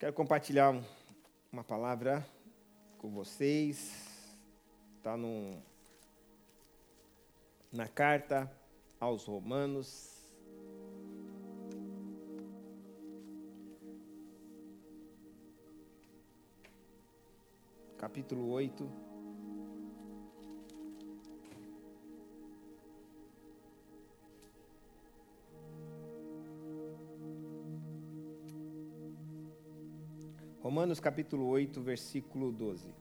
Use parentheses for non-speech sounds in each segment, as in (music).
Quero compartilhar um- uma palavra com vocês. Está na carta aos Romanos. Capítulo 8. Romanos capítulo 8, versículo 12.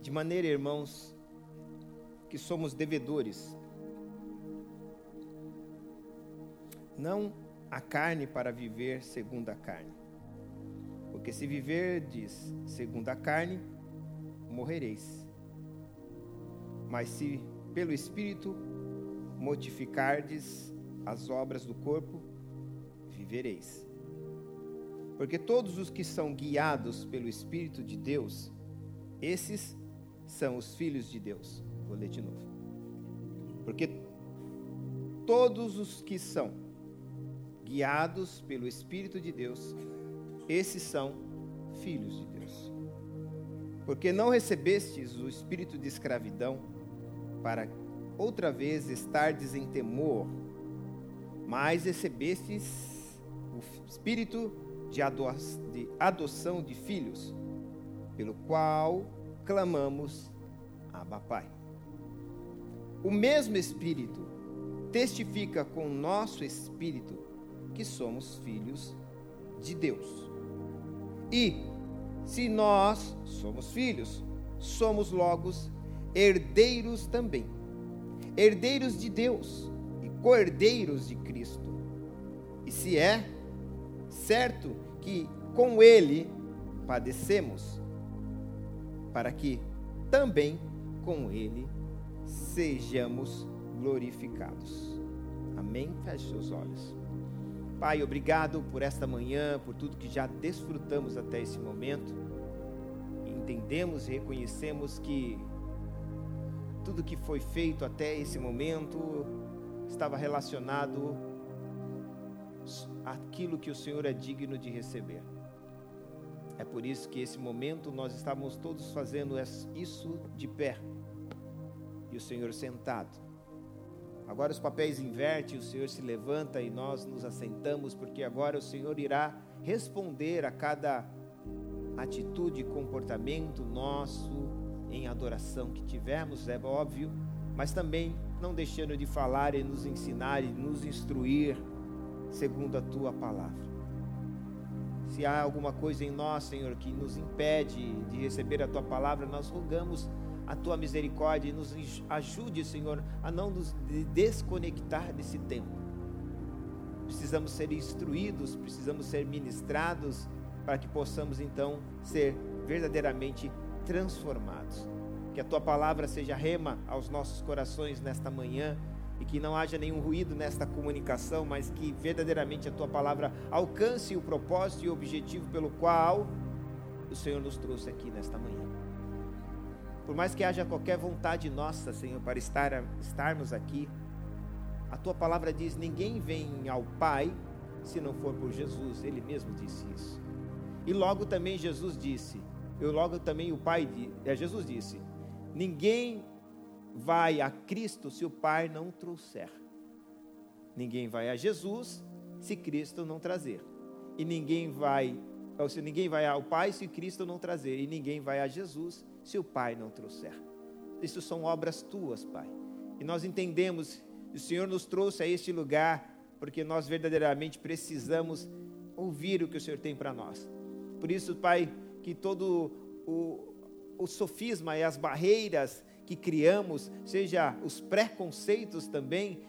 De maneira, irmãos, que somos devedores, não a carne para viver segundo a carne. Porque se viverdes segundo a carne, morrereis. Mas se pelo Espírito mortificardes as obras do corpo, vivereis. Porque todos os que são guiados pelo Espírito de Deus, esses são os filhos de Deus. Vou ler de novo. Porque todos os que são guiados pelo Espírito de Deus, esses são filhos de Deus. Porque não recebestes o espírito de escravidão para outra vez estardes em temor, mas recebestes o espírito de ado- de adoção de filhos, pelo qual clamamos Abba Pai. O mesmo Espírito testifica com o nosso espírito que somos filhos de Deus. E se nós somos filhos, somos logo herdeiros também. Herdeiros de Deus e co-herdeiros de Cristo. E se é certo que com ele padecemos, para que também com ele sejamos glorificados. Amém? Feche seus olhos. Pai, obrigado por esta manhã, por tudo que já desfrutamos até esse momento. Entendemos e reconhecemos que tudo que foi feito até esse momento estava relacionado àquilo que o Senhor é digno de receber. É por isso que esse momento nós estávamos todos fazendo isso de pé e o Senhor sentado. Agora os papéis invertem, o Senhor se levanta e nós nos assentamos, porque agora o Senhor irá responder a cada atitude e comportamento nosso em adoração que tivermos, é óbvio, mas também não deixando de falar e nos ensinar e nos instruir segundo a tua palavra. Se há alguma coisa em nós, Senhor, que nos impede de receber a tua palavra, nós rogamos a tua misericórdia e nos ajude, Senhor, a não nos desconectar desse tempo. Precisamos ser instruídos, precisamos ser ministrados para que possamos então ser verdadeiramente transformados. Que a tua palavra seja rema aos nossos corações nesta manhã e que não haja nenhum ruído nesta comunicação, mas que verdadeiramente a tua palavra alcance o propósito e o objetivo pelo qual o Senhor nos trouxe aqui nesta manhã. Por mais que haja qualquer vontade nossa, Senhor, para estar, estarmos aqui, a tua palavra diz: ninguém vem ao Pai se não for por Jesus. Ele mesmo disse isso. E logo também Jesus disse, eu logo também o Pai, é, Jesus disse: ninguém vai a Cristo se o Pai não trouxer. Ninguém vai a Jesus se Cristo não trazer. E ninguém vai, ou se ninguém vai ao Pai se Cristo não trazer. E ninguém vai a Jesus se o Pai não trouxer. Isso são obras tuas, Pai. E nós entendemos, o Senhor nos trouxe a este lugar porque nós verdadeiramente precisamos ouvir o que o Senhor tem para nós. Por isso, Pai, que todo o, o sofisma e as barreiras que criamos, seja os preconceitos também,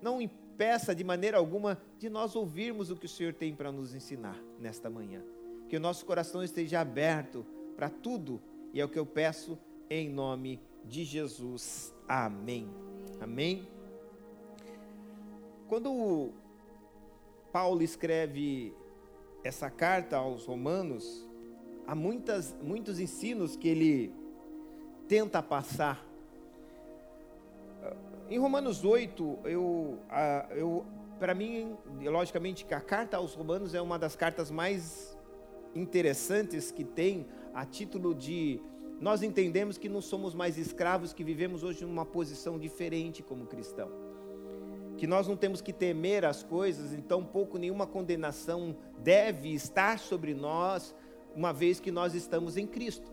não impeça de maneira alguma de nós ouvirmos o que o Senhor tem para nos ensinar nesta manhã. Que o nosso coração esteja aberto para tudo, e é o que eu peço em nome de Jesus. Amém. Amém. Quando Paulo escreve essa carta aos Romanos, há muitas, muitos ensinos que ele tenta passar. Em Romanos 8, eu, eu para mim, logicamente, a carta aos Romanos é uma das cartas mais interessantes que tem, a título de nós entendemos que não somos mais escravos, que vivemos hoje numa posição diferente como cristão. Que nós não temos que temer as coisas, então pouco nenhuma condenação deve estar sobre nós, uma vez que nós estamos em Cristo.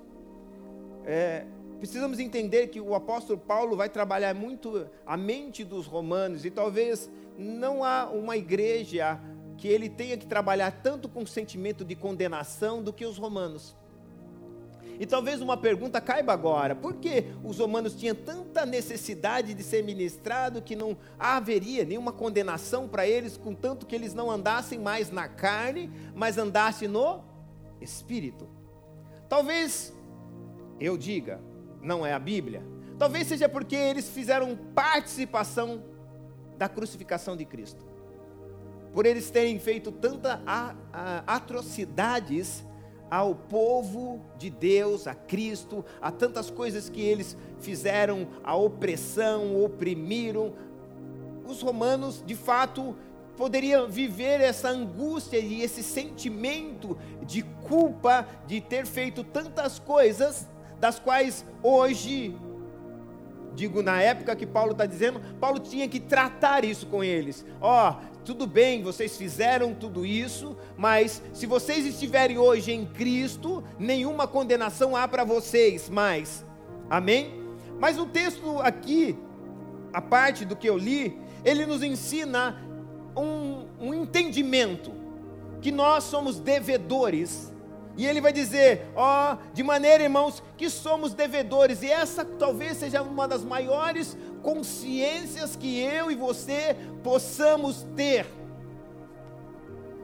É, precisamos entender que o apóstolo Paulo vai trabalhar muito a mente dos romanos, e talvez não há uma igreja que ele tenha que trabalhar tanto com o sentimento de condenação do que os romanos. E talvez uma pergunta caiba agora: por que os romanos tinham tanta necessidade de ser ministrado que não haveria nenhuma condenação para eles, contanto que eles não andassem mais na carne, mas andassem no espírito? Talvez eu diga, não é a Bíblia. Talvez seja porque eles fizeram participação da crucificação de Cristo. Por eles terem feito tantas atrocidades ao povo de Deus, a Cristo, a tantas coisas que eles fizeram, a opressão, oprimiram. Os romanos, de fato, poderiam viver essa angústia e esse sentimento de culpa de ter feito tantas coisas, das quais hoje, digo na época que Paulo está dizendo, Paulo tinha que tratar isso com eles. Ó, oh, tudo bem, vocês fizeram tudo isso, mas se vocês estiverem hoje em Cristo, nenhuma condenação há para vocês mais. Amém? Mas o texto aqui, a parte do que eu li, ele nos ensina um, um entendimento que nós somos devedores. E ele vai dizer, ó, oh, de maneira, irmãos, que somos devedores. E essa talvez seja uma das maiores consciências que eu e você possamos ter.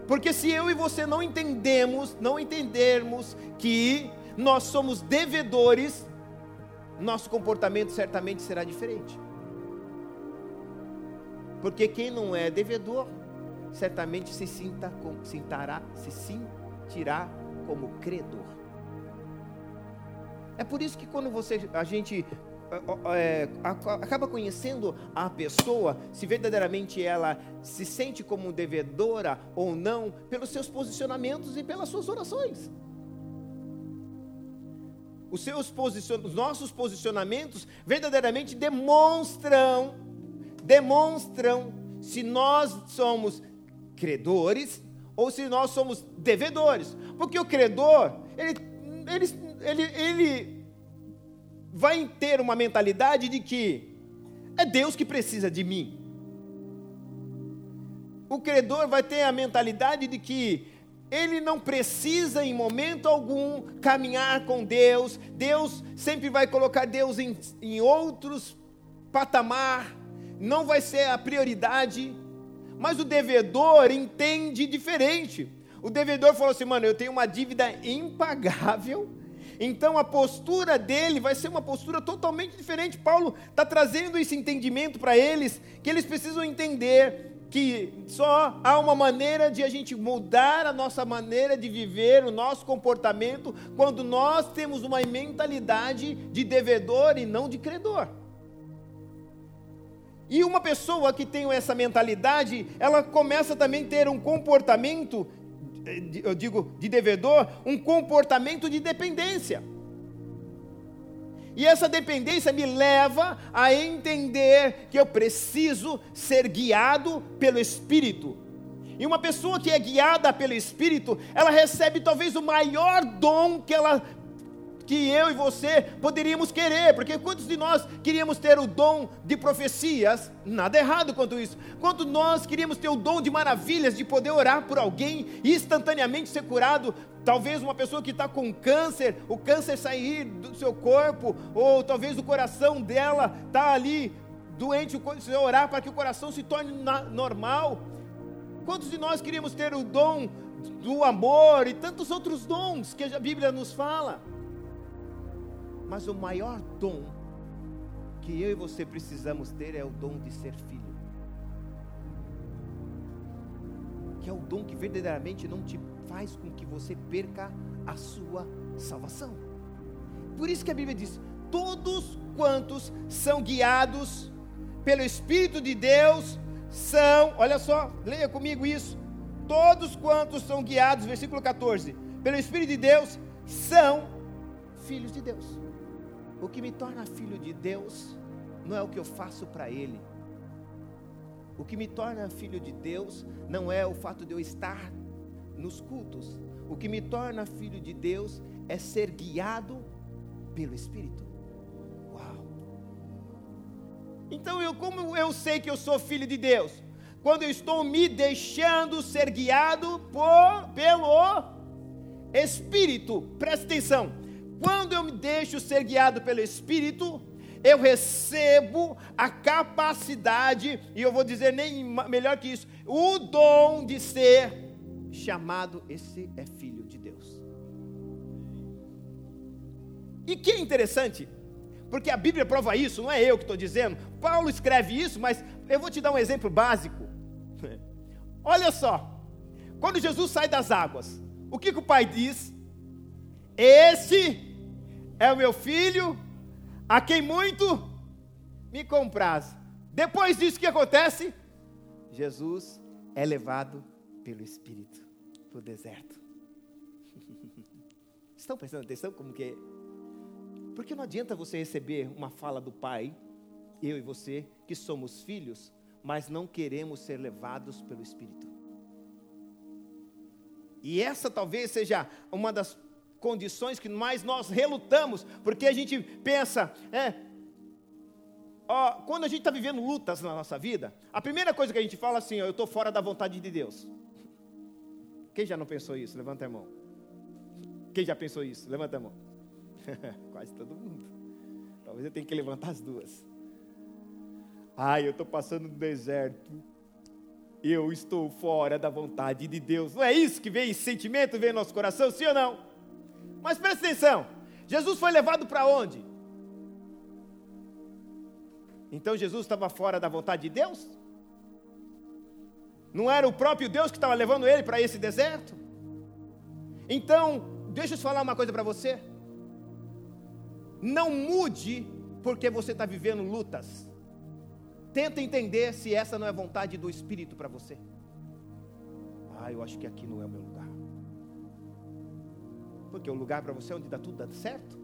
Porque se eu e você não entendemos, não entendermos que nós somos devedores, nosso comportamento certamente será diferente. Porque quem não é devedor, certamente se sinta, sintará, se sentirá como credor. É por isso que quando você, a gente é, acaba conhecendo a pessoa, se verdadeiramente ela se sente como devedora ou não, pelos seus posicionamentos e pelas suas orações. Os, seus posicion... Os nossos posicionamentos verdadeiramente demonstram, demonstram se nós somos credores ou se nós somos devedores. Porque o credor, ele, ele, ele, ele vai ter uma mentalidade de que é Deus que precisa de mim. O credor vai ter a mentalidade de que ele não precisa em momento algum caminhar com Deus, Deus sempre vai colocar Deus em, em outros patamar, não vai ser a prioridade, mas o devedor entende diferente. O devedor falou assim: mano, eu tenho uma dívida impagável, então a postura dele vai ser uma postura totalmente diferente. Paulo está trazendo esse entendimento para eles, que eles precisam entender que só há uma maneira de a gente mudar a nossa maneira de viver, o nosso comportamento, quando nós temos uma mentalidade de devedor e não de credor. E uma pessoa que tem essa mentalidade, ela começa também a ter um comportamento eu digo, de devedor, um comportamento de dependência. E essa dependência me leva a entender que eu preciso ser guiado pelo Espírito. E uma pessoa que é guiada pelo Espírito, ela recebe talvez o maior dom que ela que eu e você poderíamos querer, porque quantos de nós queríamos ter o dom de profecias? Nada errado quanto isso. Quanto nós queríamos ter o dom de maravilhas, de poder orar por alguém e instantaneamente ser curado? Talvez uma pessoa que está com câncer, o câncer sair do seu corpo, ou talvez o coração dela está ali doente, você orar para que o coração se torne normal. Quantos de nós queríamos ter o dom do amor e tantos outros dons que a Bíblia nos fala? Mas o maior dom que eu e você precisamos ter é o dom de ser filho. que é o dom que verdadeiramente não te faz com que você perca a sua salvação. Por isso que a Bíblia diz: todos quantos são guiados pelo Espírito de Deus são, olha só, leia comigo isso. Todos quantos são guiados, versículo 14, pelo Espírito de Deus são filhos de Deus. O que me torna filho de Deus não é o que eu faço para Ele. O que me torna filho de Deus não é o fato de eu estar nos cultos. O que me torna filho de Deus é ser guiado pelo Espírito. Uau! Então eu como eu sei que eu sou filho de Deus? Quando eu estou me deixando ser guiado por, pelo Espírito. Presta atenção. Quando eu me deixo ser guiado pelo Espírito, eu recebo a capacidade, e eu vou dizer nem melhor que isso, o dom de ser chamado, esse é filho de Deus. E que é interessante, porque a Bíblia prova isso, não é eu que estou dizendo, Paulo escreve isso, mas eu vou te dar um exemplo básico. (laughs) Olha só, quando Jesus sai das águas, o que, que o pai diz? Esse é o meu filho, a quem muito me compraz. Depois disso, o que acontece? Jesus é levado pelo Espírito para o deserto. (laughs) Estão prestando atenção como que é? Porque não adianta você receber uma fala do Pai, eu e você, que somos filhos, mas não queremos ser levados pelo Espírito. E essa talvez seja uma das condições que mais nós relutamos, porque a gente pensa, é, ó, quando a gente está vivendo lutas na nossa vida, a primeira coisa que a gente fala assim, ó, eu estou fora da vontade de Deus. Quem já não pensou isso? Levanta a mão. Quem já pensou isso? Levanta a mão. (laughs) Quase todo mundo. Talvez eu tenha que levantar as duas. Ai, eu estou passando no deserto. Eu estou fora da vontade de Deus. Não é isso que vem, esse sentimento vem no nosso coração, sim ou não? Mas presta atenção. Jesus foi levado para onde? Então Jesus estava fora da vontade de Deus? Não era o próprio Deus que estava levando ele para esse deserto? Então, deixa eu falar uma coisa para você. Não mude porque você está vivendo lutas. Tenta entender se essa não é vontade do Espírito para você. Ah, eu acho que aqui não é o meu lugar. Porque o lugar para você é onde está tudo dando certo.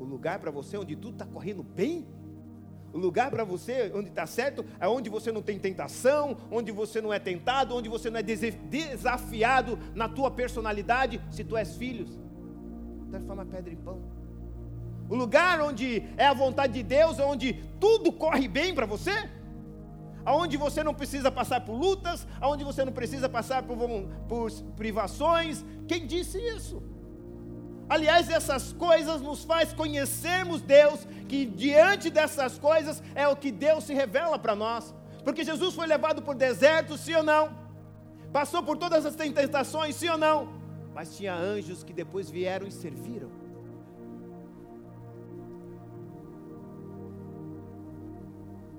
O lugar para você é onde tudo está correndo bem. O lugar para você, onde está certo, é onde você não tem tentação, onde você não é tentado, onde você não é desafiado na tua personalidade, se tu és filho. Transforma pedra em pão. O lugar onde é a vontade de Deus, é onde tudo corre bem para você, aonde você não precisa passar por lutas, aonde você não precisa passar por, por privações. Quem disse isso? Aliás, essas coisas nos faz conhecermos Deus, que diante dessas coisas é o que Deus se revela para nós. Porque Jesus foi levado por deserto, sim ou não? Passou por todas as tentações, sim ou não? Mas tinha anjos que depois vieram e serviram.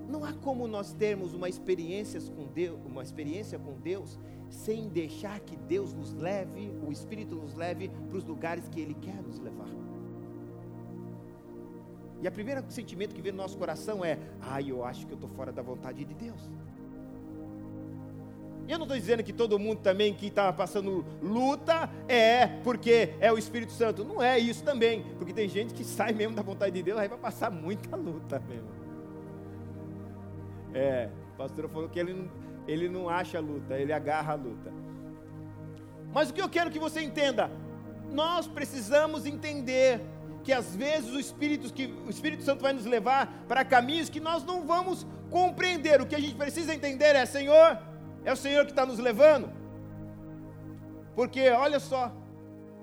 Não há como nós termos uma experiência com Deus, uma experiência com Deus sem deixar que Deus nos leve, o Espírito nos leve para os lugares que Ele quer nos levar. E o primeiro sentimento que vem no nosso coração é: ah, eu acho que eu estou fora da vontade de Deus. E eu não estou dizendo que todo mundo também que está passando luta é porque é o Espírito Santo. Não é isso também, porque tem gente que sai mesmo da vontade de Deus, aí vai passar muita luta mesmo. É, o pastor falou que ele não ele não acha a luta, ele agarra a luta. Mas o que eu quero que você entenda, nós precisamos entender que às vezes o Espírito, que o Espírito Santo vai nos levar para caminhos que nós não vamos compreender. O que a gente precisa entender é, Senhor, é o Senhor que está nos levando. Porque, olha só,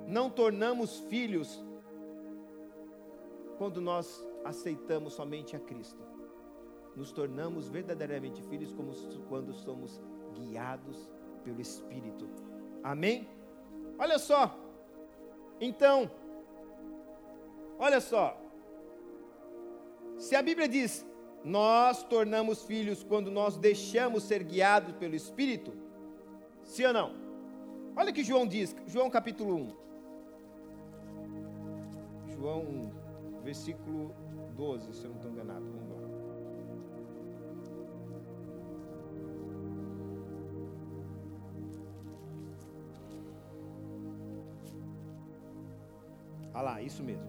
não tornamos filhos quando nós aceitamos somente a Cristo nos tornamos verdadeiramente filhos como quando somos guiados pelo Espírito. Amém? Olha só. Então, olha só. Se a Bíblia diz, nós tornamos filhos quando nós deixamos ser guiados pelo Espírito, Sim ou não? Olha o que João diz, João capítulo 1. João 1, versículo 12, se eu não estou enganado. Vamos lá. Ah lá, isso mesmo.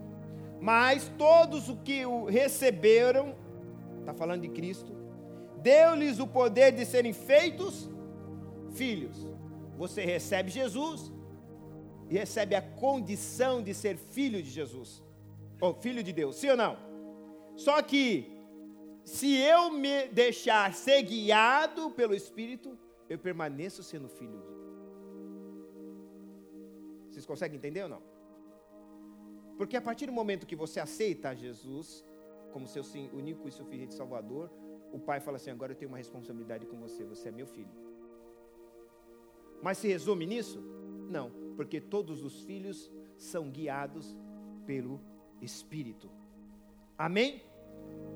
Mas todos os que o receberam, está falando de Cristo, deu-lhes o poder de serem feitos filhos. Você recebe Jesus e recebe a condição de ser filho de Jesus, ou filho de Deus, sim ou não? Só que, se eu me deixar ser guiado pelo Espírito, eu permaneço sendo filho Vocês conseguem entender ou não? Porque a partir do momento que você aceita Jesus como seu único e suficiente Salvador, o pai fala assim: agora eu tenho uma responsabilidade com você, você é meu filho. Mas se resume nisso? Não, porque todos os filhos são guiados pelo Espírito. Amém?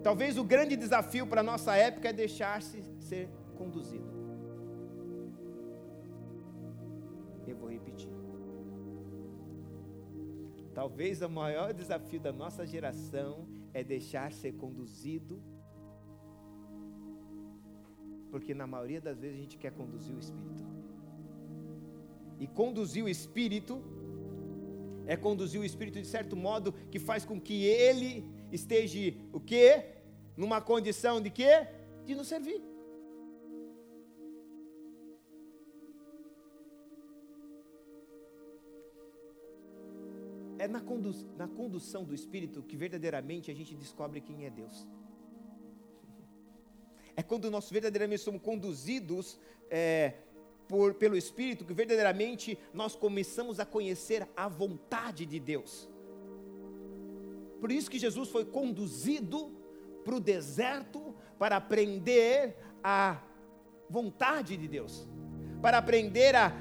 Talvez o grande desafio para a nossa época é deixar-se ser conduzido. Eu vou repetir. Talvez o maior desafio da nossa geração é deixar ser conduzido porque na maioria das vezes a gente quer conduzir o espírito. E conduzir o espírito é conduzir o espírito de certo modo que faz com que ele esteja o quê? Numa condição de quê? De nos servir. É na, condu na condução do Espírito que verdadeiramente a gente descobre quem é Deus (laughs) é quando nós verdadeiramente somos conduzidos é, por, pelo Espírito, que verdadeiramente nós começamos a conhecer a vontade de Deus. Por isso que Jesus foi conduzido para o deserto para aprender a vontade de Deus, para aprender a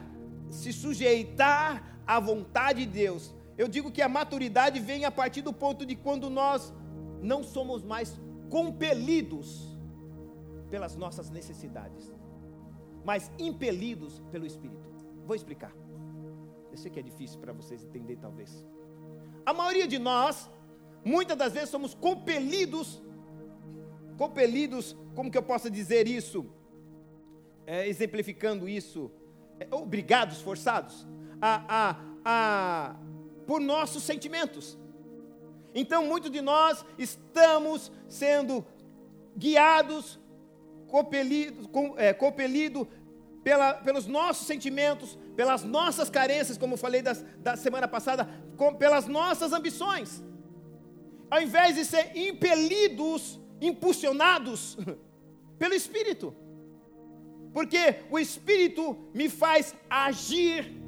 se sujeitar à vontade de Deus. Eu digo que a maturidade vem a partir do ponto de quando nós não somos mais compelidos pelas nossas necessidades, mas impelidos pelo Espírito. Vou explicar. Eu sei que é difícil para vocês entender, talvez. A maioria de nós, muitas das vezes, somos compelidos, compelidos, como que eu posso dizer isso? É, exemplificando isso, é, obrigados, forçados, a, a, a, por nossos sentimentos. Então, muitos de nós estamos sendo guiados compelido, com, é, compelido pela, pelos nossos sentimentos, pelas nossas carências, como falei das, da semana passada, com, pelas nossas ambições. Ao invés de ser impelidos, impulsionados (laughs) pelo Espírito. Porque o Espírito me faz agir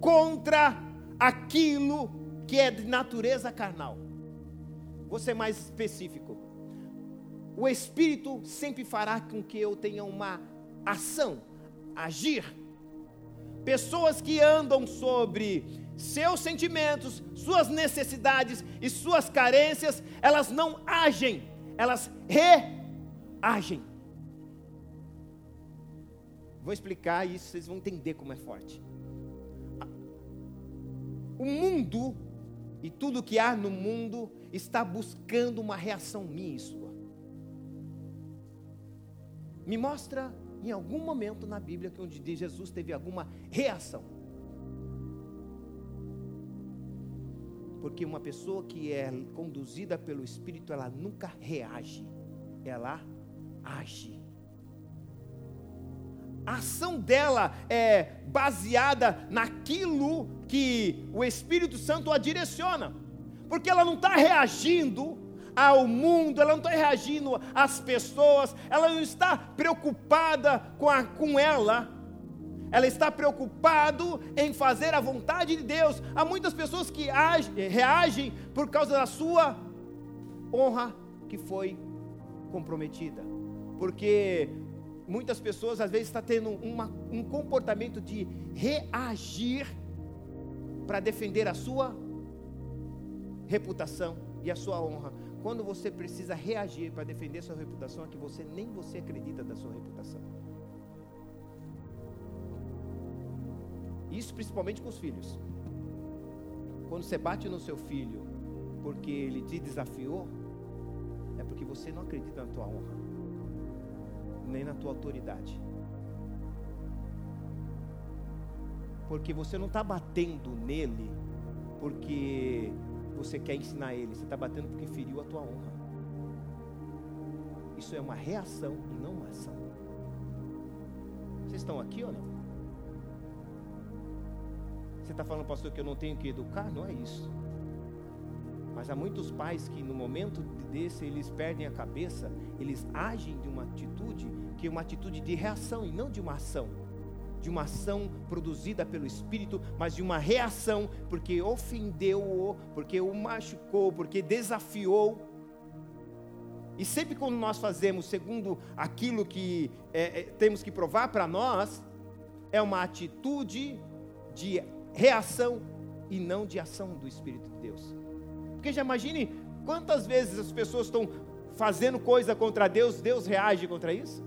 contra aquilo que é de natureza carnal. Vou ser mais específico o Espírito sempre fará com que eu tenha uma ação, agir. Pessoas que andam sobre seus sentimentos, suas necessidades e suas carências, elas não agem, elas reagem. Vou explicar isso, vocês vão entender como é forte. O mundo e tudo que há no mundo está buscando uma reação minha e sua. Me mostra em algum momento na Bíblia que onde Jesus teve alguma reação. Porque uma pessoa que é conduzida pelo Espírito, ela nunca reage, ela age. A ação dela é baseada naquilo que o Espírito Santo a direciona, porque ela não está reagindo ao mundo, ela não está reagindo às pessoas, ela não está preocupada com, a, com ela, ela está preocupado em fazer a vontade de Deus. Há muitas pessoas que age, reagem por causa da sua honra que foi comprometida, porque muitas pessoas às vezes estão tendo uma, um comportamento de reagir para defender a sua reputação e a sua honra, quando você precisa reagir para defender sua reputação, é que você nem você acredita da sua reputação. Isso principalmente com os filhos. Quando você bate no seu filho porque ele te desafiou, é porque você não acredita na tua honra, nem na tua autoridade. Porque você não está batendo nele porque você quer ensinar ele, você está batendo porque feriu a tua honra. Isso é uma reação e não uma ação. Vocês estão aqui ou não? Você está falando, pastor, que eu não tenho que educar? Não é isso. Mas há muitos pais que no momento desse eles perdem a cabeça, eles agem de uma atitude que é uma atitude de reação e não de uma ação. De uma ação produzida pelo Espírito, mas de uma reação, porque ofendeu-o, porque o machucou, porque desafiou. E sempre quando nós fazemos segundo aquilo que é, é, temos que provar para nós, é uma atitude de reação e não de ação do Espírito de Deus. Porque já imagine quantas vezes as pessoas estão fazendo coisa contra Deus, Deus reage contra isso?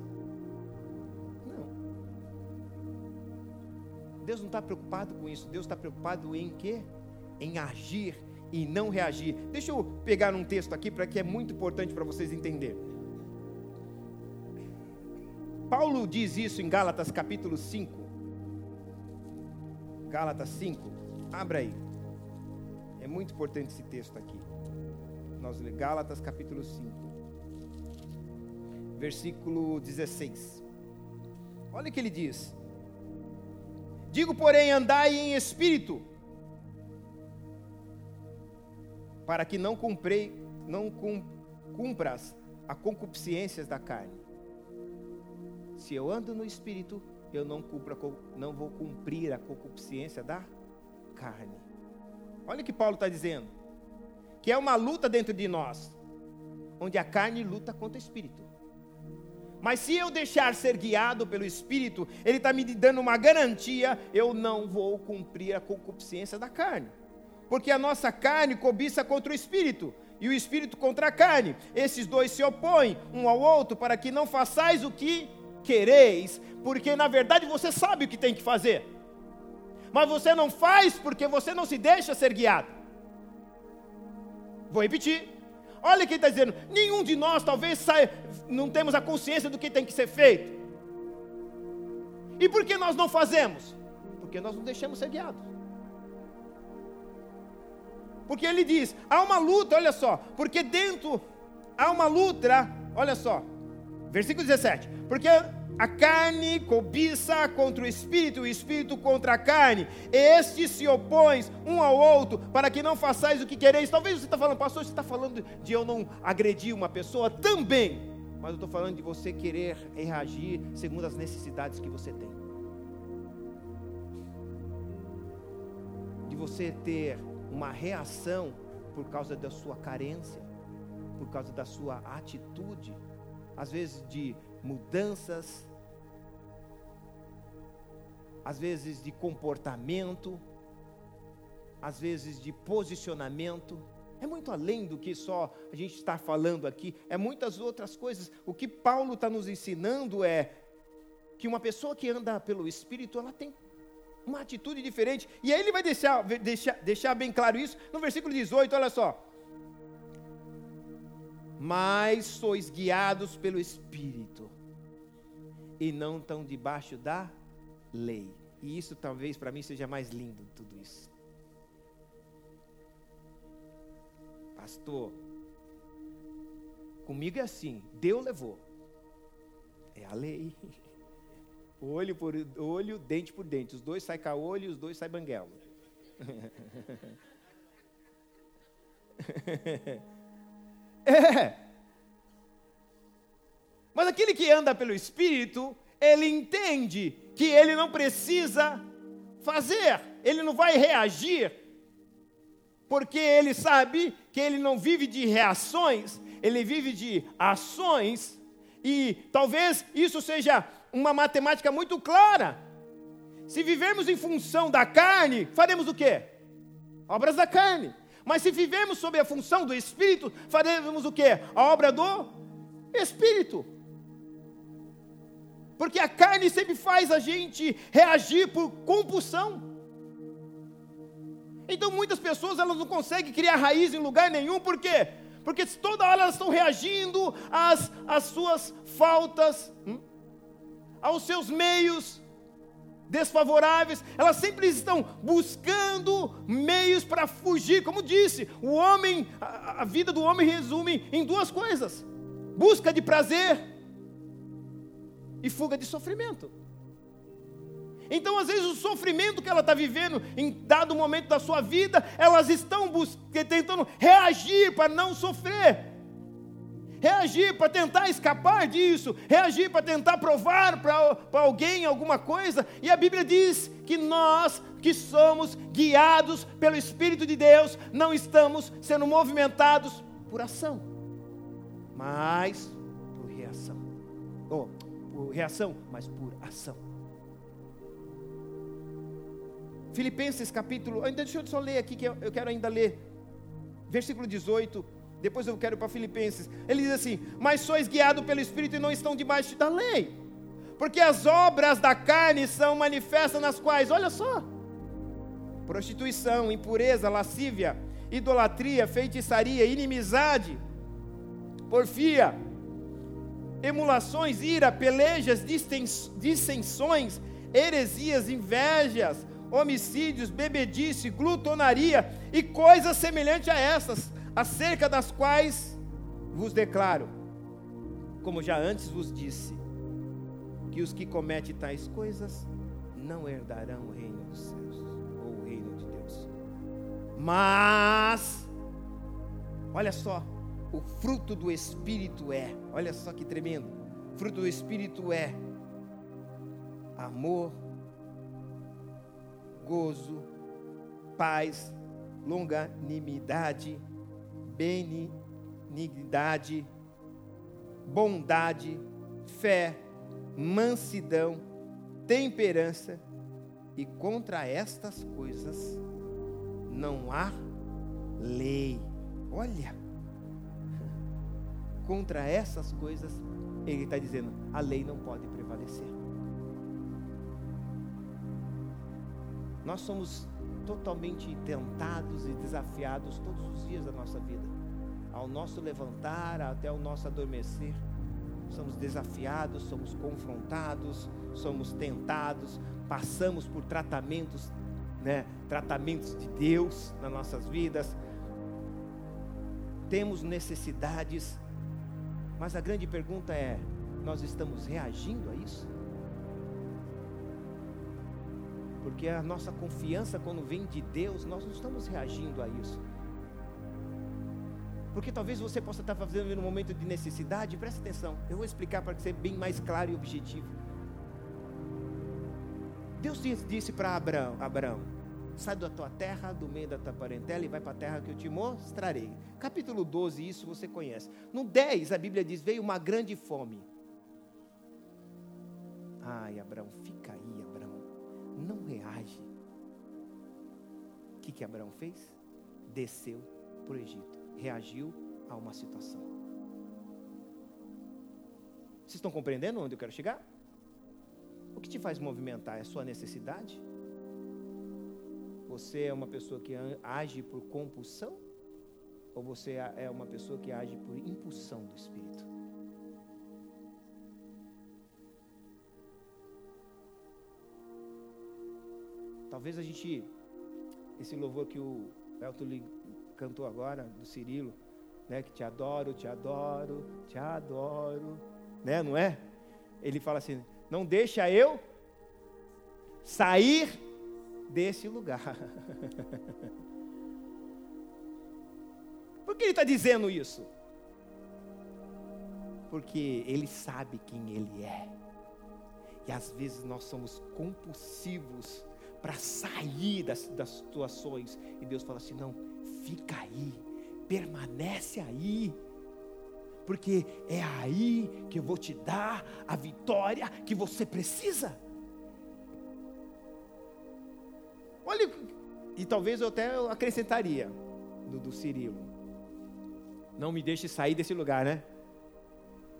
Deus não está preocupado com isso, Deus está preocupado em quê? Em agir e não reagir. Deixa eu pegar um texto aqui para que é muito importante para vocês entenderem. Paulo diz isso em Gálatas capítulo 5. Gálatas 5, abra aí. É muito importante esse texto aqui. Nós lemos Gálatas capítulo 5, versículo 16. Olha o que ele diz: Digo, porém, andai em espírito, para que não cumprei, não cumpras a concupiscências da carne. Se eu ando no espírito, eu não, cumpra, não vou cumprir a concupiscência da carne. Olha o que Paulo está dizendo: que é uma luta dentro de nós, onde a carne luta contra o espírito. Mas se eu deixar ser guiado pelo Espírito, Ele está me dando uma garantia, eu não vou cumprir a concupiscência da carne. Porque a nossa carne cobiça contra o Espírito, e o Espírito contra a carne. Esses dois se opõem um ao outro para que não façais o que quereis, porque na verdade você sabe o que tem que fazer, mas você não faz porque você não se deixa ser guiado. Vou repetir. Olha quem está dizendo: nenhum de nós talvez saia, não temos a consciência do que tem que ser feito. E por que nós não fazemos? Porque nós não deixamos ser guiados. Porque ele diz: há uma luta, olha só, porque dentro há uma luta, olha só, versículo 17: porque a carne cobiça contra o espírito, o espírito contra a carne. Estes se opõem um ao outro para que não façais o que quereis. Talvez você está falando, pastor, você está falando de eu não agredir uma pessoa também. Mas eu estou falando de você querer reagir segundo as necessidades que você tem. De você ter uma reação por causa da sua carência, por causa da sua atitude, às vezes de mudanças, às vezes de comportamento, às vezes de posicionamento. É muito além do que só a gente está falando aqui, é muitas outras coisas. O que Paulo está nos ensinando é que uma pessoa que anda pelo Espírito, ela tem uma atitude diferente. E aí ele vai deixar, deixar, deixar bem claro isso no versículo 18, olha só mas sois guiados pelo Espírito e não tão debaixo da lei. E isso talvez para mim seja mais lindo tudo isso. Pastor, comigo é assim, Deus levou. É a lei. (laughs) Olho por olho, dente por dente. Os dois saem caolho os dois saem banguela. (laughs) É. Mas aquele que anda pelo Espírito, ele entende que ele não precisa fazer, ele não vai reagir, porque ele sabe que ele não vive de reações, ele vive de ações, e talvez isso seja uma matemática muito clara. Se vivermos em função da carne, faremos o quê? Obras da carne. Mas se vivemos sob a função do Espírito, faremos o que? A obra do Espírito. Porque a carne sempre faz a gente reagir por compulsão. Então muitas pessoas elas não conseguem criar raiz em lugar nenhum, por quê? Porque toda hora elas estão reagindo às, às suas faltas, hum? aos seus meios desfavoráveis, elas sempre estão buscando meios para fugir. Como disse, o homem, a, a vida do homem resume em duas coisas: busca de prazer e fuga de sofrimento. Então, às vezes, o sofrimento que ela está vivendo em dado momento da sua vida, elas estão tentando reagir para não sofrer, reagir para tentar escapar disso, reagir para tentar provar para alguém alguma coisa. E a Bíblia diz que nós, que somos guiados pelo Espírito de Deus, não estamos sendo movimentados por ação, mas por reação. Ou, por reação, mas por ação. Filipenses capítulo. Ainda deixa eu só ler aqui que eu quero ainda ler. Versículo 18. Depois eu quero para Filipenses. Ele diz assim: Mas sois guiados pelo Espírito e não estão debaixo da lei. Porque as obras da carne são manifestas nas quais, olha só: prostituição, impureza, lascívia, idolatria, feitiçaria, inimizade, porfia, emulações, ira, pelejas, dissensões, heresias, invejas, homicídios, bebedice, glutonaria e coisas semelhantes a essas, acerca das quais vos declaro, como já antes vos disse, que os que cometem tais coisas não herdarão o reino dos céus ou o reino de Deus. Mas, olha só, o fruto do Espírito é, olha só que tremendo, fruto do Espírito é amor, gozo, paz, longanimidade, benignidade, bondade, fé, mansidão, temperança, e contra estas coisas não há lei. Olha, contra essas coisas, ele está dizendo: a lei não pode prevalecer. Nós somos totalmente tentados e desafiados todos os dias da nossa vida. Ao nosso levantar até o nosso adormecer, somos desafiados, somos confrontados, somos tentados, passamos por tratamentos, né, tratamentos de Deus nas nossas vidas. Temos necessidades, mas a grande pergunta é: nós estamos reagindo a isso? Porque a nossa confiança, quando vem de Deus, nós não estamos reagindo a isso. Porque talvez você possa estar fazendo um momento de necessidade, preste atenção, eu vou explicar para seja bem mais claro e objetivo. Deus disse para Abraão, Abraão, sai da tua terra, do meio da tua parentela e vai para a terra que eu te mostrarei. Capítulo 12, isso você conhece. No 10, a Bíblia diz: veio uma grande fome. Ai, Abraão, fica aí, não reage. O que, que Abraão fez? Desceu para o Egito, reagiu a uma situação. Vocês estão compreendendo onde eu quero chegar? O que te faz movimentar? É a sua necessidade? Você é uma pessoa que age por compulsão? Ou você é uma pessoa que age por impulsão do Espírito? Talvez a gente, esse louvor que o Elton cantou agora, do Cirilo, né, que te adoro, te adoro, te adoro, né, não é? Ele fala assim: não deixa eu sair desse lugar. (laughs) Por que ele está dizendo isso? Porque ele sabe quem ele é. E às vezes nós somos compulsivos para sair das, das situações. E Deus fala assim: não, fica aí, permanece aí, porque é aí que eu vou te dar a vitória que você precisa. e talvez eu até acrescentaria do, do Cirilo. Não me deixe sair desse lugar, né?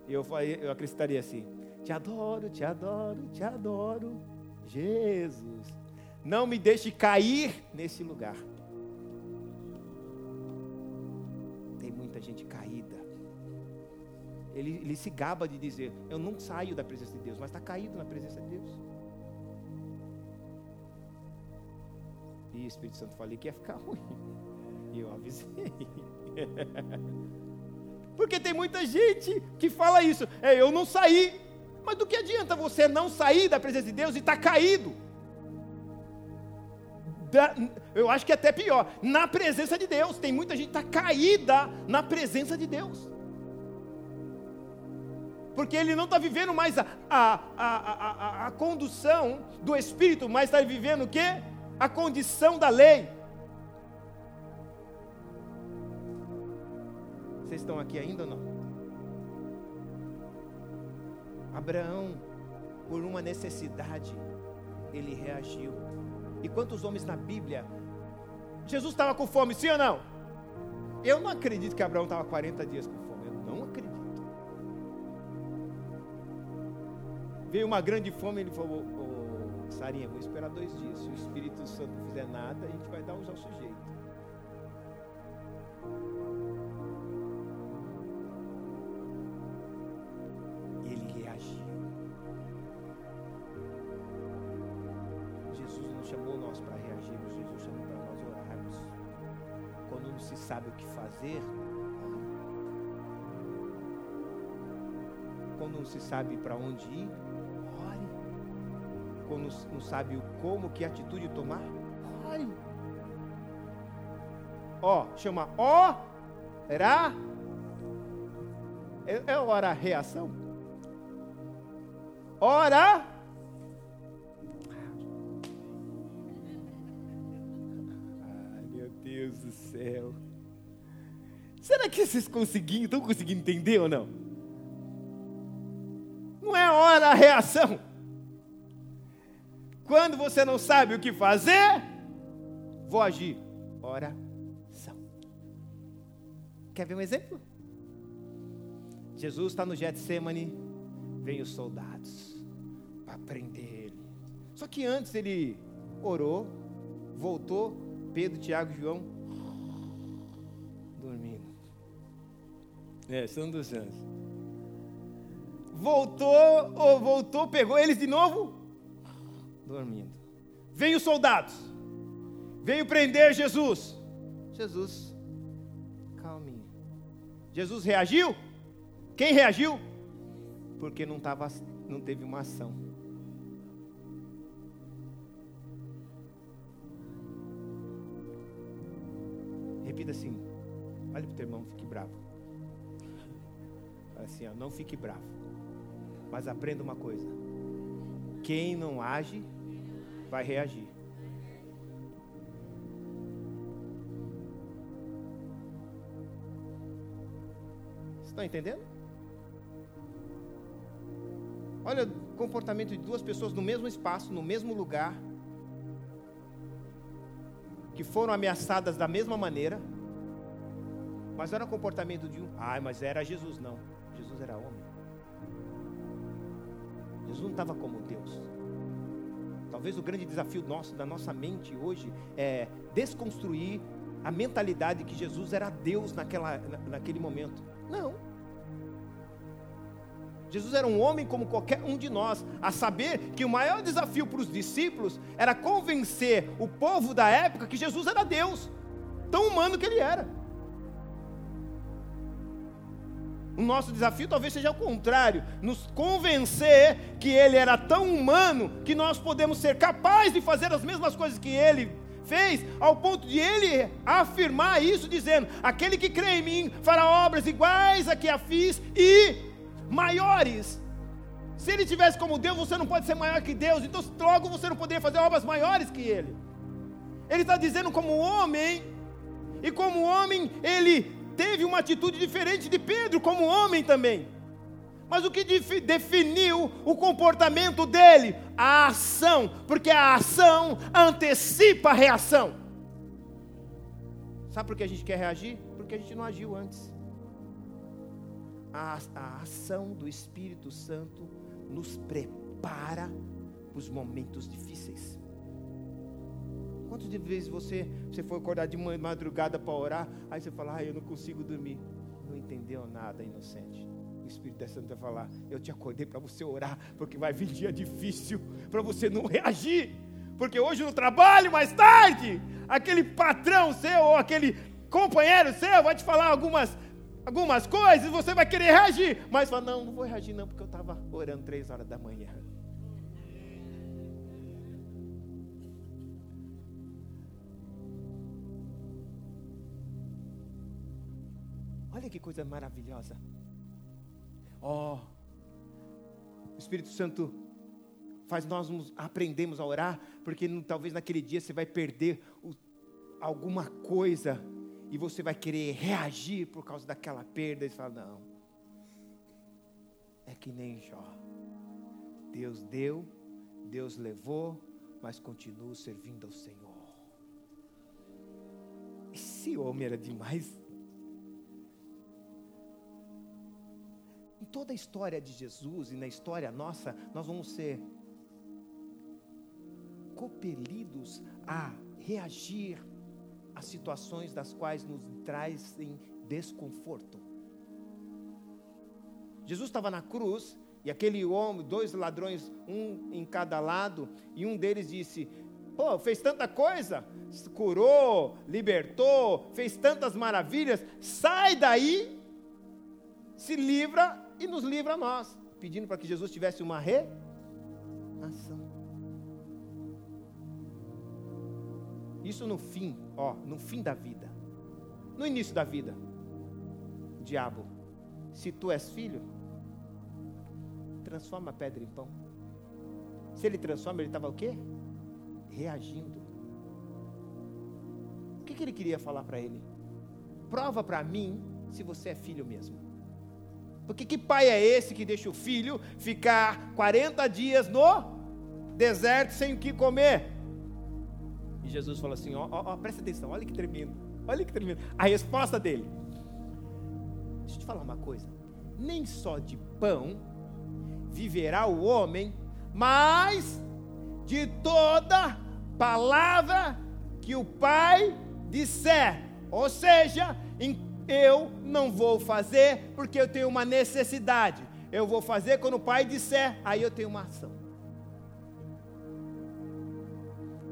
Eu, eu acrescentaria assim: Te adoro, te adoro, te adoro, Jesus. Não me deixe cair nesse lugar. Tem muita gente caída. Ele, ele se gaba de dizer: Eu não saio da presença de Deus, mas está caído na presença de Deus. E o Espírito Santo falei que ia ficar (laughs) ruim. E eu avisei. (laughs) Porque tem muita gente que fala isso. É, eu não saí. Mas do que adianta você não sair da presença de Deus e estar tá caído? Da, eu acho que é até pior. Na presença de Deus. Tem muita gente que está caída na presença de Deus. Porque ele não está vivendo mais a, a, a, a, a condução do Espírito, mas está vivendo o quê? A condição da lei. Vocês estão aqui ainda ou não? Abraão, por uma necessidade, ele reagiu. E quantos homens na Bíblia? Jesus estava com fome, sim ou não? Eu não acredito que Abraão estava 40 dias com fome. Eu não acredito. Veio uma grande fome, ele falou: Sarinha, vou esperar dois dias. Se o Espírito Santo não fizer nada, a gente vai dar um ao sujeito. sabe o que fazer, quando não se sabe para onde ir. Quando não sabe o como, que atitude tomar, ore. Ó, chama ó, era. É, é hora reação. Ora Será que vocês conseguiram, estão conseguindo entender ou não? Não é hora a reação. Quando você não sabe o que fazer, vou agir. Oração. Quer ver um exemplo? Jesus está no Getsemane, vem os soldados para prender ele. Só que antes ele orou, voltou, Pedro, Tiago e João dormindo. É, são dos anjos. Voltou, ou voltou, pegou eles de novo, dormindo. Veio os soldados, veio prender Jesus. Jesus, calminho. Jesus reagiu? Quem reagiu? Porque não, tava, não teve uma ação. Repita assim: olhe para o teu irmão, fique bravo assim, ó, não fique bravo. Mas aprenda uma coisa: quem não age, vai reagir. Estão entendendo? Olha o comportamento de duas pessoas no mesmo espaço, no mesmo lugar, que foram ameaçadas da mesma maneira, mas era o comportamento de um. Ai, mas era Jesus, não. Jesus era homem. Jesus não estava como Deus. Talvez o grande desafio nosso, da nossa mente hoje, é desconstruir a mentalidade que Jesus era Deus naquela, naquele momento. Não. Jesus era um homem como qualquer um de nós, a saber que o maior desafio para os discípulos era convencer o povo da época que Jesus era Deus, tão humano que ele era. O nosso desafio talvez seja o contrário, nos convencer que ele era tão humano que nós podemos ser capazes de fazer as mesmas coisas que ele fez, ao ponto de ele afirmar isso, dizendo: Aquele que crê em mim fará obras iguais a que a fiz e maiores. Se ele tivesse como Deus, você não pode ser maior que Deus, então logo você não poderia fazer obras maiores que ele. Ele está dizendo como homem, e como homem, ele teve uma atitude diferente de Pedro, como homem também. Mas o que definiu o comportamento dele? A ação, porque a ação antecipa a reação. Sabe por que a gente quer reagir? Porque a gente não agiu antes. A, a ação do Espírito Santo nos prepara para os momentos difíceis. Quantas vezes você, você foi acordar de madrugada para orar, aí você fala, ah, eu não consigo dormir. Não entendeu nada, inocente. o Espírito Santo vai falar: Eu te acordei para você orar, porque vai vir dia difícil, para você não reagir. Porque hoje no trabalho, mais tarde, aquele patrão seu ou aquele companheiro seu vai te falar algumas, algumas coisas você vai querer reagir. Mas fala: Não, não vou reagir, não, porque eu estava orando três horas da manhã. Olha que coisa maravilhosa. Ó, oh, o Espírito Santo faz nós aprendemos a orar, porque talvez naquele dia você vai perder o, alguma coisa e você vai querer reagir por causa daquela perda e você fala, não. É que nem Jó. Deus deu, Deus levou, mas continuo servindo ao Senhor. Esse homem era demais. Em toda a história de Jesus e na história nossa, nós vamos ser compelidos a reagir a situações das quais nos trazem desconforto. Jesus estava na cruz e aquele homem, dois ladrões, um em cada lado, e um deles disse: Pô, fez tanta coisa, curou, libertou, fez tantas maravilhas, sai daí, se livra e nos livra a nós, pedindo para que Jesus tivesse uma reação. Isso no fim, ó, no fim da vida. No início da vida. Diabo, se tu és filho, transforma a pedra em pão. Se ele transforma, ele estava o quê? Reagindo. O que, que ele queria falar para ele? Prova para mim se você é filho mesmo. Porque que pai é esse que deixa o filho ficar 40 dias no deserto sem o que comer? E Jesus falou assim: ó, ó, ó, presta atenção, olha que tremendo, olha que tremendo. A resposta dele: Deixa eu te falar uma coisa, nem só de pão viverá o homem, mas de toda palavra que o Pai disser. Ou seja, em eu não vou fazer porque eu tenho uma necessidade. Eu vou fazer quando o pai disser, aí eu tenho uma ação.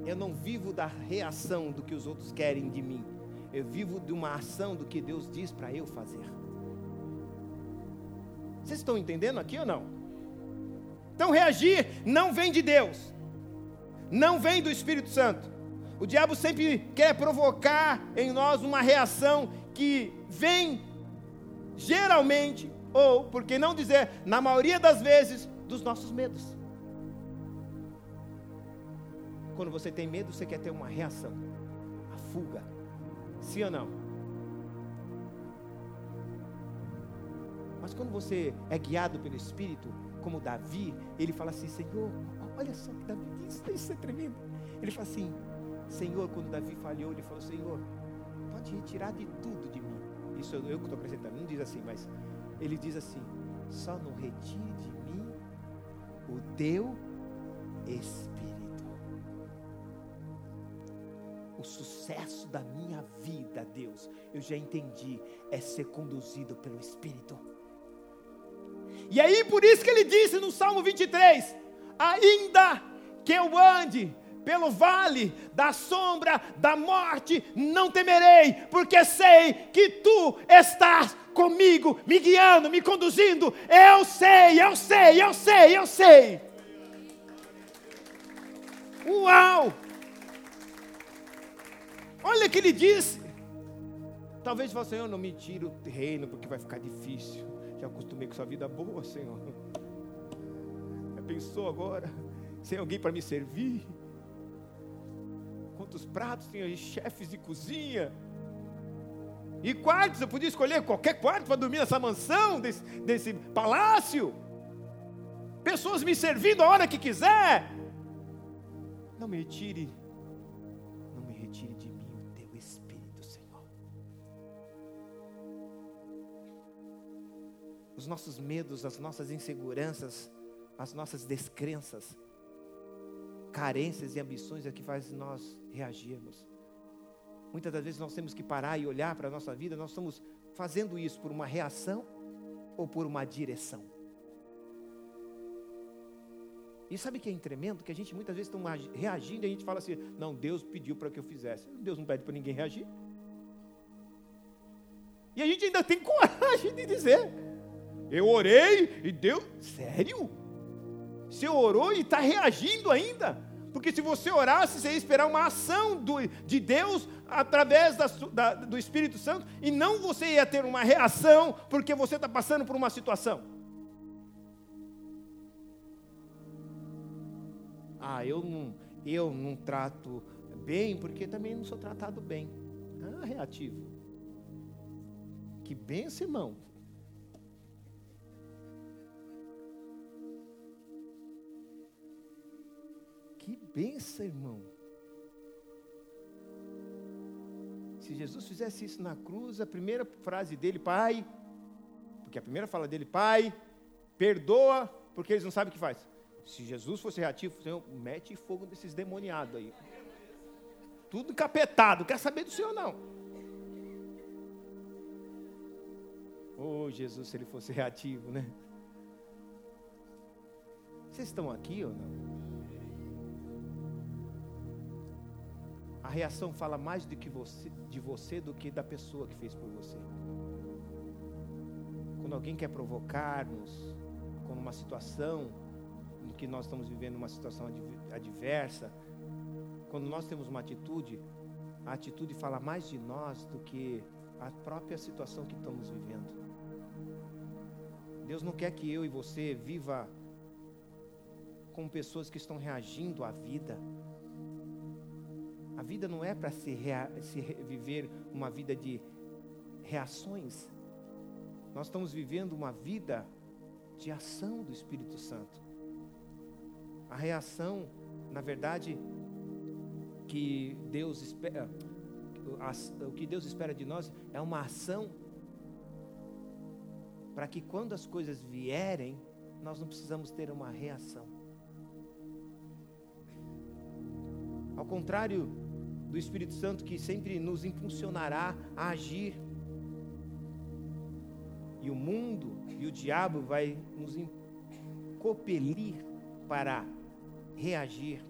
Eu não vivo da reação do que os outros querem de mim. Eu vivo de uma ação do que Deus diz para eu fazer. Vocês estão entendendo aqui ou não? Então, reagir não vem de Deus, não vem do Espírito Santo. O diabo sempre quer provocar em nós uma reação que vem geralmente, ou por que não dizer, na maioria das vezes, dos nossos medos. Quando você tem medo, você quer ter uma reação, a fuga. Sim ou não? Mas quando você é guiado pelo Espírito, como Davi, ele fala assim: Senhor, olha só que Davi, isso, isso é tremendo. Ele fala assim: Senhor, quando Davi falhou, ele falou: Senhor, pode retirar de tudo de mim. Isso eu, que estou apresentando, não diz assim, mas ele diz assim: só não retire de mim o teu Espírito. O sucesso da minha vida, Deus, eu já entendi, é ser conduzido pelo Espírito. E aí, por isso que ele disse no Salmo 23: ainda que eu ande pelo vale da sombra da morte, não temerei, porque sei que tu estás comigo, me guiando, me conduzindo. Eu sei, eu sei, eu sei, eu sei. Uau! Olha o que ele disse. Talvez você, Senhor, não me tire o reino porque vai ficar difícil. Já acostumei com sua vida boa, Senhor. Já pensou agora? Sem alguém para me servir? Quantos pratos, tinha chefes de cozinha. E quartos, eu podia escolher qualquer quarto para dormir nessa mansão, desse, desse palácio. Pessoas me servindo a hora que quiser. Não me retire, não me retire de mim o teu Espírito, Senhor. Os nossos medos, as nossas inseguranças, as nossas descrenças, carências e ambições é que faz nós reagirmos. Muitas das vezes nós temos que parar e olhar para a nossa vida, nós estamos fazendo isso por uma reação ou por uma direção? E sabe o que é tremendo? Que a gente muitas vezes está reagindo e a gente fala assim: não, Deus pediu para que eu fizesse. Deus não pede para ninguém reagir. E a gente ainda tem coragem de dizer: eu orei e Deus. Sério? Você orou e está reagindo ainda? Porque se você orasse, você ia esperar uma ação do, de Deus através da, da, do Espírito Santo, e não você ia ter uma reação porque você está passando por uma situação. Ah, eu não, eu não trato bem porque também não sou tratado bem. Ah, reativo. Que benção, irmão. Que benção, irmão. Se Jesus fizesse isso na cruz, a primeira frase dele, Pai, porque a primeira fala dele, Pai, perdoa, porque eles não sabem o que faz. Se Jesus fosse reativo, Senhor, mete fogo nesses demoniados aí. Tudo encapetado, quer saber do Senhor não. Oh, Jesus, se ele fosse reativo, né? Vocês estão aqui ou não? Reação fala mais do que você, de você do que da pessoa que fez por você. Quando alguém quer provocar-nos com uma situação em que nós estamos vivendo uma situação adversa, quando nós temos uma atitude, a atitude fala mais de nós do que a própria situação que estamos vivendo. Deus não quer que eu e você viva com pessoas que estão reagindo à vida, a vida não é para se, se viver uma vida de reações. Nós estamos vivendo uma vida de ação do Espírito Santo. A reação, na verdade, que Deus espera, o que Deus espera de nós é uma ação para que quando as coisas vierem, nós não precisamos ter uma reação. Ao contrário do Espírito Santo que sempre nos impulsionará a agir. E o mundo e o diabo vai nos copelir para reagir.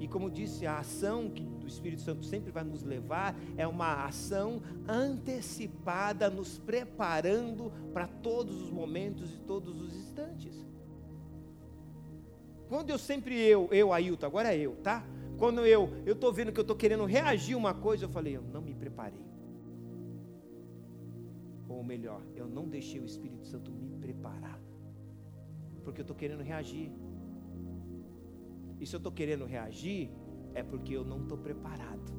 E como disse, a ação que o Espírito Santo sempre vai nos levar é uma ação antecipada, nos preparando para todos os momentos e todos os instantes. Quando eu sempre eu, eu, Ailton, agora é eu, tá? Quando eu estou vendo que eu estou querendo reagir uma coisa, eu falei, eu não me preparei. Ou melhor, eu não deixei o Espírito Santo me preparar. Porque eu estou querendo reagir. E se eu estou querendo reagir, é porque eu não estou preparado.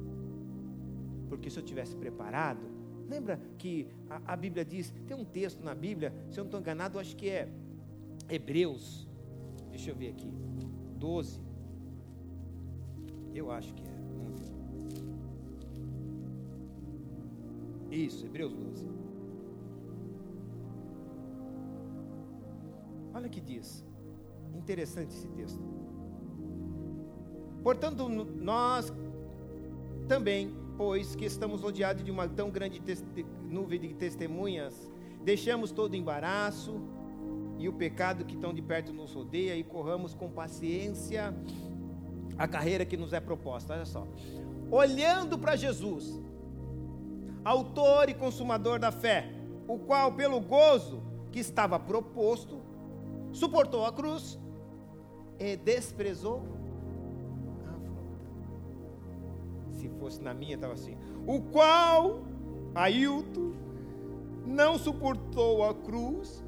Porque se eu tivesse preparado, lembra que a, a, Bíblia diz, tem um texto na Bíblia, se eu não estou enganado, acho que é Hebreus, deixa eu ver aqui, 12. Eu acho que é. Vamos ver. Isso, Hebreus 12. Olha que diz. Interessante esse texto. Portanto, nós também, pois que estamos rodeados de uma tão grande nuvem de testemunhas, deixamos todo embaraço e o pecado que tão de perto nos rodeia e corramos com paciência a carreira que nos é proposta. Olha só. Olhando para Jesus, autor e consumador da fé, o qual, pelo gozo que estava proposto, suportou a cruz e desprezou a afronta. Se fosse na minha, estava assim: o qual, Ailton, não suportou a cruz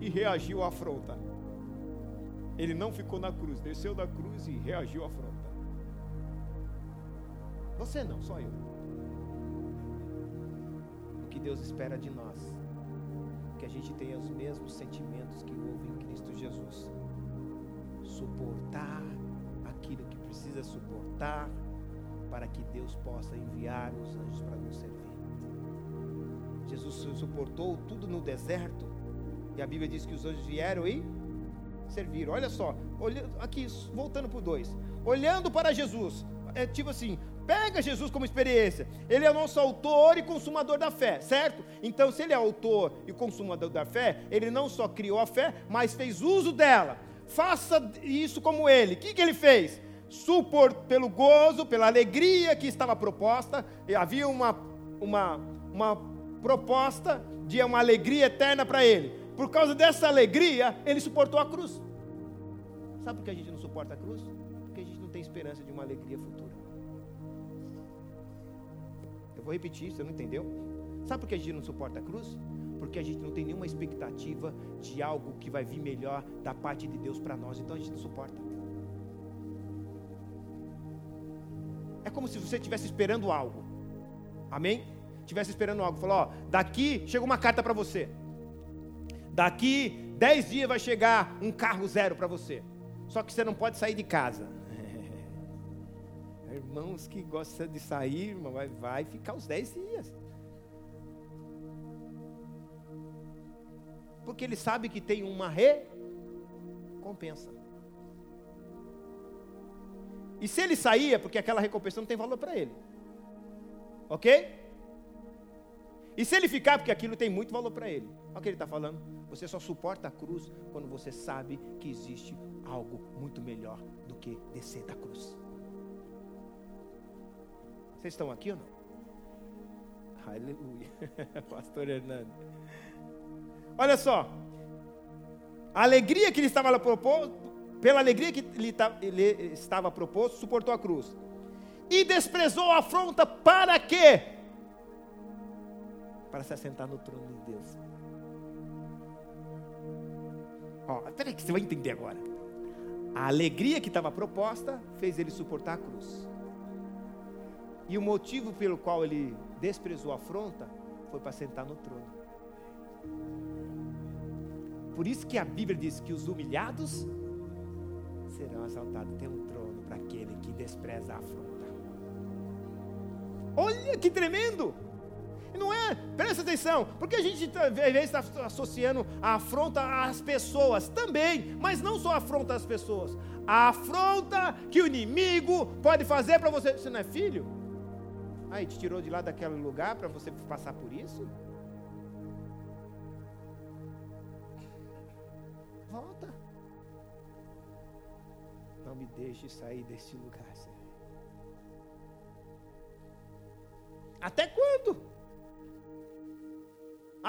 e reagiu à afronta. Ele não ficou na cruz, desceu da cruz e reagiu à afronta. Você não, só eu. O que Deus espera de nós, que a gente tenha os mesmos sentimentos que houve em Cristo Jesus. Suportar aquilo que precisa suportar, para que Deus possa enviar os anjos para nos servir. Jesus suportou tudo no deserto, e a Bíblia diz que os anjos vieram e serviram. Olha só, olha, aqui, voltando para o 2. Olhando para Jesus, é tipo assim: Pega Jesus como experiência. Ele é o nosso autor e consumador da fé, certo? Então, se ele é autor e consumador da fé, ele não só criou a fé, mas fez uso dela. Faça isso como ele. O que, que ele fez? Supor pelo gozo, pela alegria que estava proposta. Havia uma, uma, uma proposta de uma alegria eterna para ele. Por causa dessa alegria, ele suportou a cruz. Sabe por que a gente não suporta a cruz? Porque a gente não tem esperança de uma alegria futura. Eu vou repetir, você não entendeu? Sabe por que a gente não suporta a cruz? Porque a gente não tem nenhuma expectativa de algo que vai vir melhor da parte de Deus para nós, então a gente não suporta. É como se você estivesse esperando algo. Amém? Estivesse esperando algo. Falou, ó, daqui chega uma carta para você. Daqui dez dias vai chegar um carro zero para você. Só que você não pode sair de casa. (laughs) Irmãos que gostam de sair, irmão, vai, vai ficar os 10 dias. Porque ele sabe que tem uma recompensa. E se ele sair, é porque aquela recompensa não tem valor para ele. Ok? E se ele ficar, porque aquilo tem muito valor para ele. Olha o que ele está falando. Você só suporta a cruz quando você sabe que existe algo muito melhor do que descer da cruz. Vocês estão aqui ou não? Aleluia. (laughs) Pastor Hernando. Olha só. A alegria que ele estava proposto, pela alegria que ele estava proposto, suportou a cruz. E desprezou a afronta para quê? Para se assentar no trono de Deus. Ó, peraí que você vai entender agora. A alegria que estava proposta fez ele suportar a cruz. E o motivo pelo qual ele desprezou a afronta foi para sentar no trono. Por isso que a Bíblia diz que os humilhados serão exaltados. Tem um trono para aquele que despreza a afronta. Olha que tremendo! Não é, presta atenção, porque a gente às vezes está associando a afronta às pessoas também, mas não só afronta às pessoas, a afronta que o inimigo pode fazer para você. Você não é filho? Aí te tirou de lá daquele lugar para você passar por isso? Volta. Não me deixe sair deste lugar, Senhor. Até quando?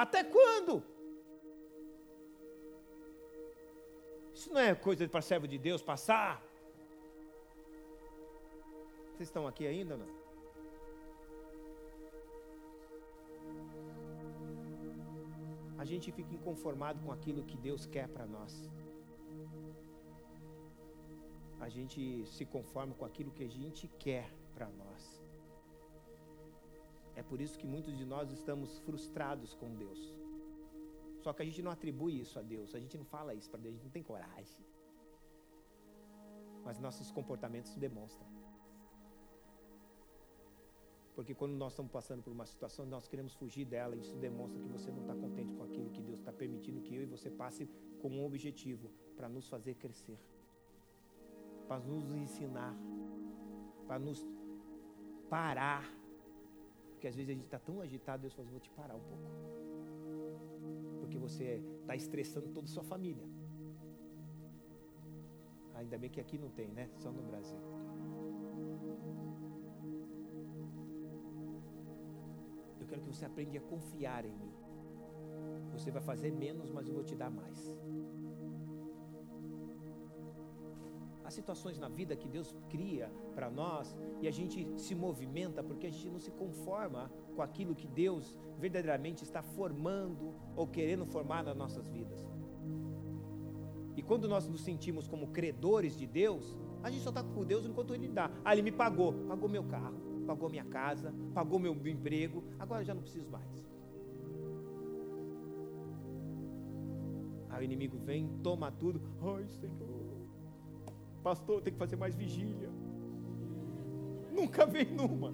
Até quando? Isso não é coisa para servo de Deus passar. Vocês estão aqui ainda ou não? A gente fica inconformado com aquilo que Deus quer para nós. A gente se conforma com aquilo que a gente quer para nós. É por isso que muitos de nós estamos frustrados com Deus. Só que a gente não atribui isso a Deus, a gente não fala isso para Deus, a gente não tem coragem. Mas nossos comportamentos demonstram. Porque quando nós estamos passando por uma situação, nós queremos fugir dela, isso demonstra que você não está contente com aquilo que Deus está permitindo que eu e você passe com um objetivo para nos fazer crescer, para nos ensinar, para nos parar porque às vezes a gente está tão agitado, Deus fala, vou te parar um pouco. Porque você está estressando toda a sua família. Ainda bem que aqui não tem, né? Só no Brasil. Eu quero que você aprenda a confiar em mim. Você vai fazer menos, mas eu vou te dar mais. Há situações na vida que Deus cria para nós e a gente se movimenta porque a gente não se conforma com aquilo que Deus verdadeiramente está formando ou querendo formar nas nossas vidas. E quando nós nos sentimos como credores de Deus, a gente só está com Deus enquanto Ele dá. Ah, Ele me pagou, pagou meu carro, pagou minha casa, pagou meu emprego, agora já não preciso mais. Aí o inimigo vem, toma tudo. Ai, Senhor, Pastor, tem que fazer mais vigília. Nunca veio numa.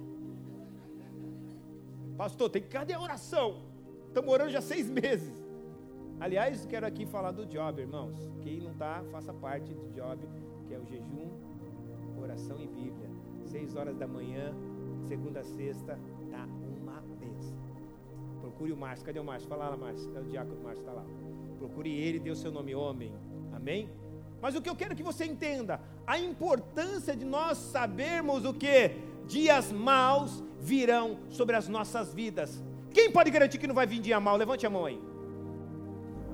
Pastor, tem que cadê a oração? Estamos orando já seis meses. Aliás, quero aqui falar do job, irmãos. Quem não está, faça parte do job, que é o jejum, oração e Bíblia. Seis horas da manhã, segunda a sexta, dá uma benção. Procure o Márcio. Cadê o Márcio? Fala lá, Márcio. É o diácono Márcio, está lá. Procure ele, dê o seu nome homem. Amém? Mas o que eu quero que você entenda, a importância de nós sabermos o que dias maus virão sobre as nossas vidas. Quem pode garantir que não vai vir dia mau? Levante a mão aí.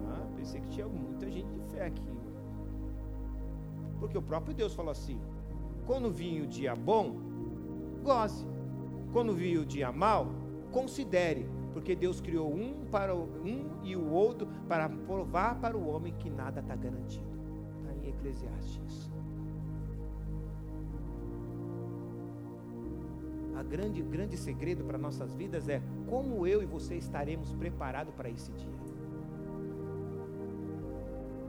Ah, pensei que tinha muita gente de fé aqui. Porque o próprio Deus falou assim: quando vir o dia bom, goze. Quando vir o dia mau, considere, porque Deus criou um para o, um e o outro para provar para o homem que nada está garantido. Eclesiastes. A grande, grande segredo para nossas vidas é como eu e você estaremos preparados para esse dia.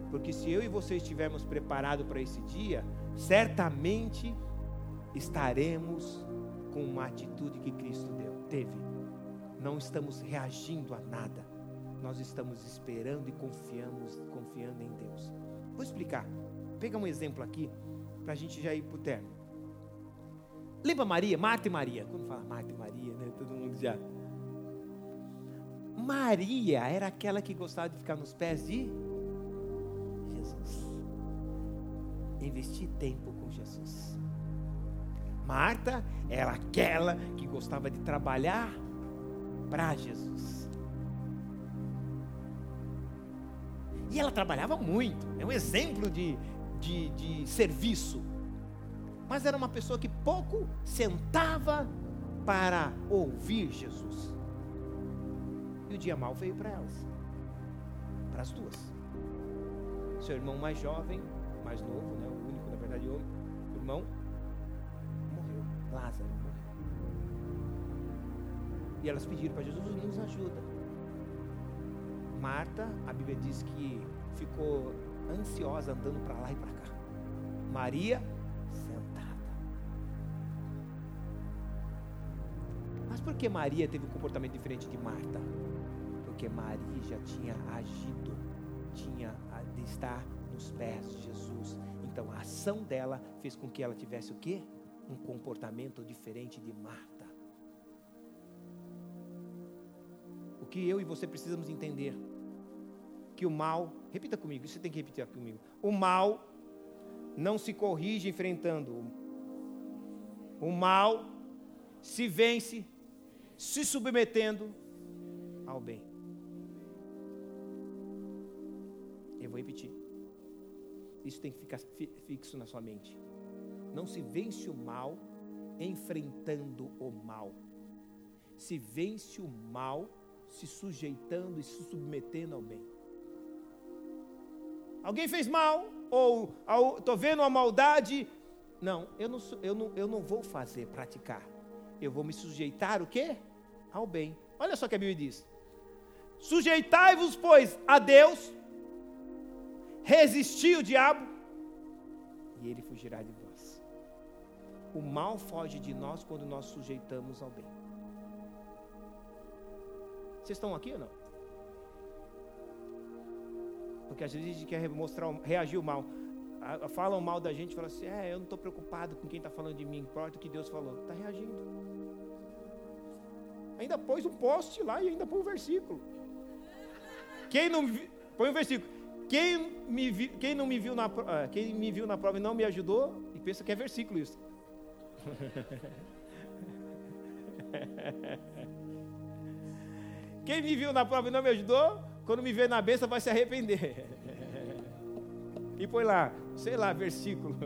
Porque se eu e você estivermos preparados para esse dia, certamente estaremos com uma atitude que Cristo deu, teve. Não estamos reagindo a nada. Nós estamos esperando e confiamos, confiando em Deus. Vou explicar. Pega um exemplo aqui para a gente já ir para o termo. Lembra Maria, Marta e Maria? Quando fala Marta e Maria, né? Todo mundo já. Maria era aquela que gostava de ficar nos pés de Jesus. Investir tempo com Jesus. Marta era aquela que gostava de trabalhar para Jesus. E ela trabalhava muito, é um exemplo de, de, de serviço. Mas era uma pessoa que pouco sentava para ouvir Jesus. E o dia mal veio para elas, para as duas seu irmão mais jovem, mais novo, né, o único, na verdade, homem, irmão, morreu. Lázaro morreu. E elas pediram para Jesus, nos ajuda. Marta, a Bíblia diz que ficou ansiosa andando para lá e para cá. Maria, sentada. Mas por que Maria teve um comportamento diferente de Marta? Porque Maria já tinha agido, tinha de estar nos pés de Jesus. Então a ação dela fez com que ela tivesse o quê? Um comportamento diferente de Marta. O que eu e você precisamos entender que o mal, repita comigo, você tem que repetir comigo. O mal não se corrige enfrentando. O mal se vence se submetendo ao bem. Eu vou repetir. Isso tem que ficar fixo na sua mente. Não se vence o mal enfrentando o mal. Se vence o mal se sujeitando e se submetendo ao bem. Alguém fez mal? Ou estou vendo uma maldade? Não eu não, eu, não, eu não vou fazer, praticar. Eu vou me sujeitar o quê? Ao bem. Olha só o que a Bíblia diz. Sujeitai-vos, pois, a Deus resistir o diabo e ele fugirá de vós. O mal foge de nós quando nós sujeitamos ao bem. Vocês estão aqui ou não? Porque às vezes a gente quer mostrar, reagir mal. Falam mal da gente, fala assim: é, eu não estou preocupado com quem está falando de mim, importa o que Deus falou. Está reagindo. Ainda pôs um poste lá e ainda põe um versículo. Quem não. Põe um versículo. Quem, me vi, quem não me viu na, ah, quem me viu na prova e não me ajudou, e pensa que é versículo isso. (laughs) Quem me viu na prova e não me ajudou, quando me vê na besta vai se arrepender. E põe lá, sei lá, versículo.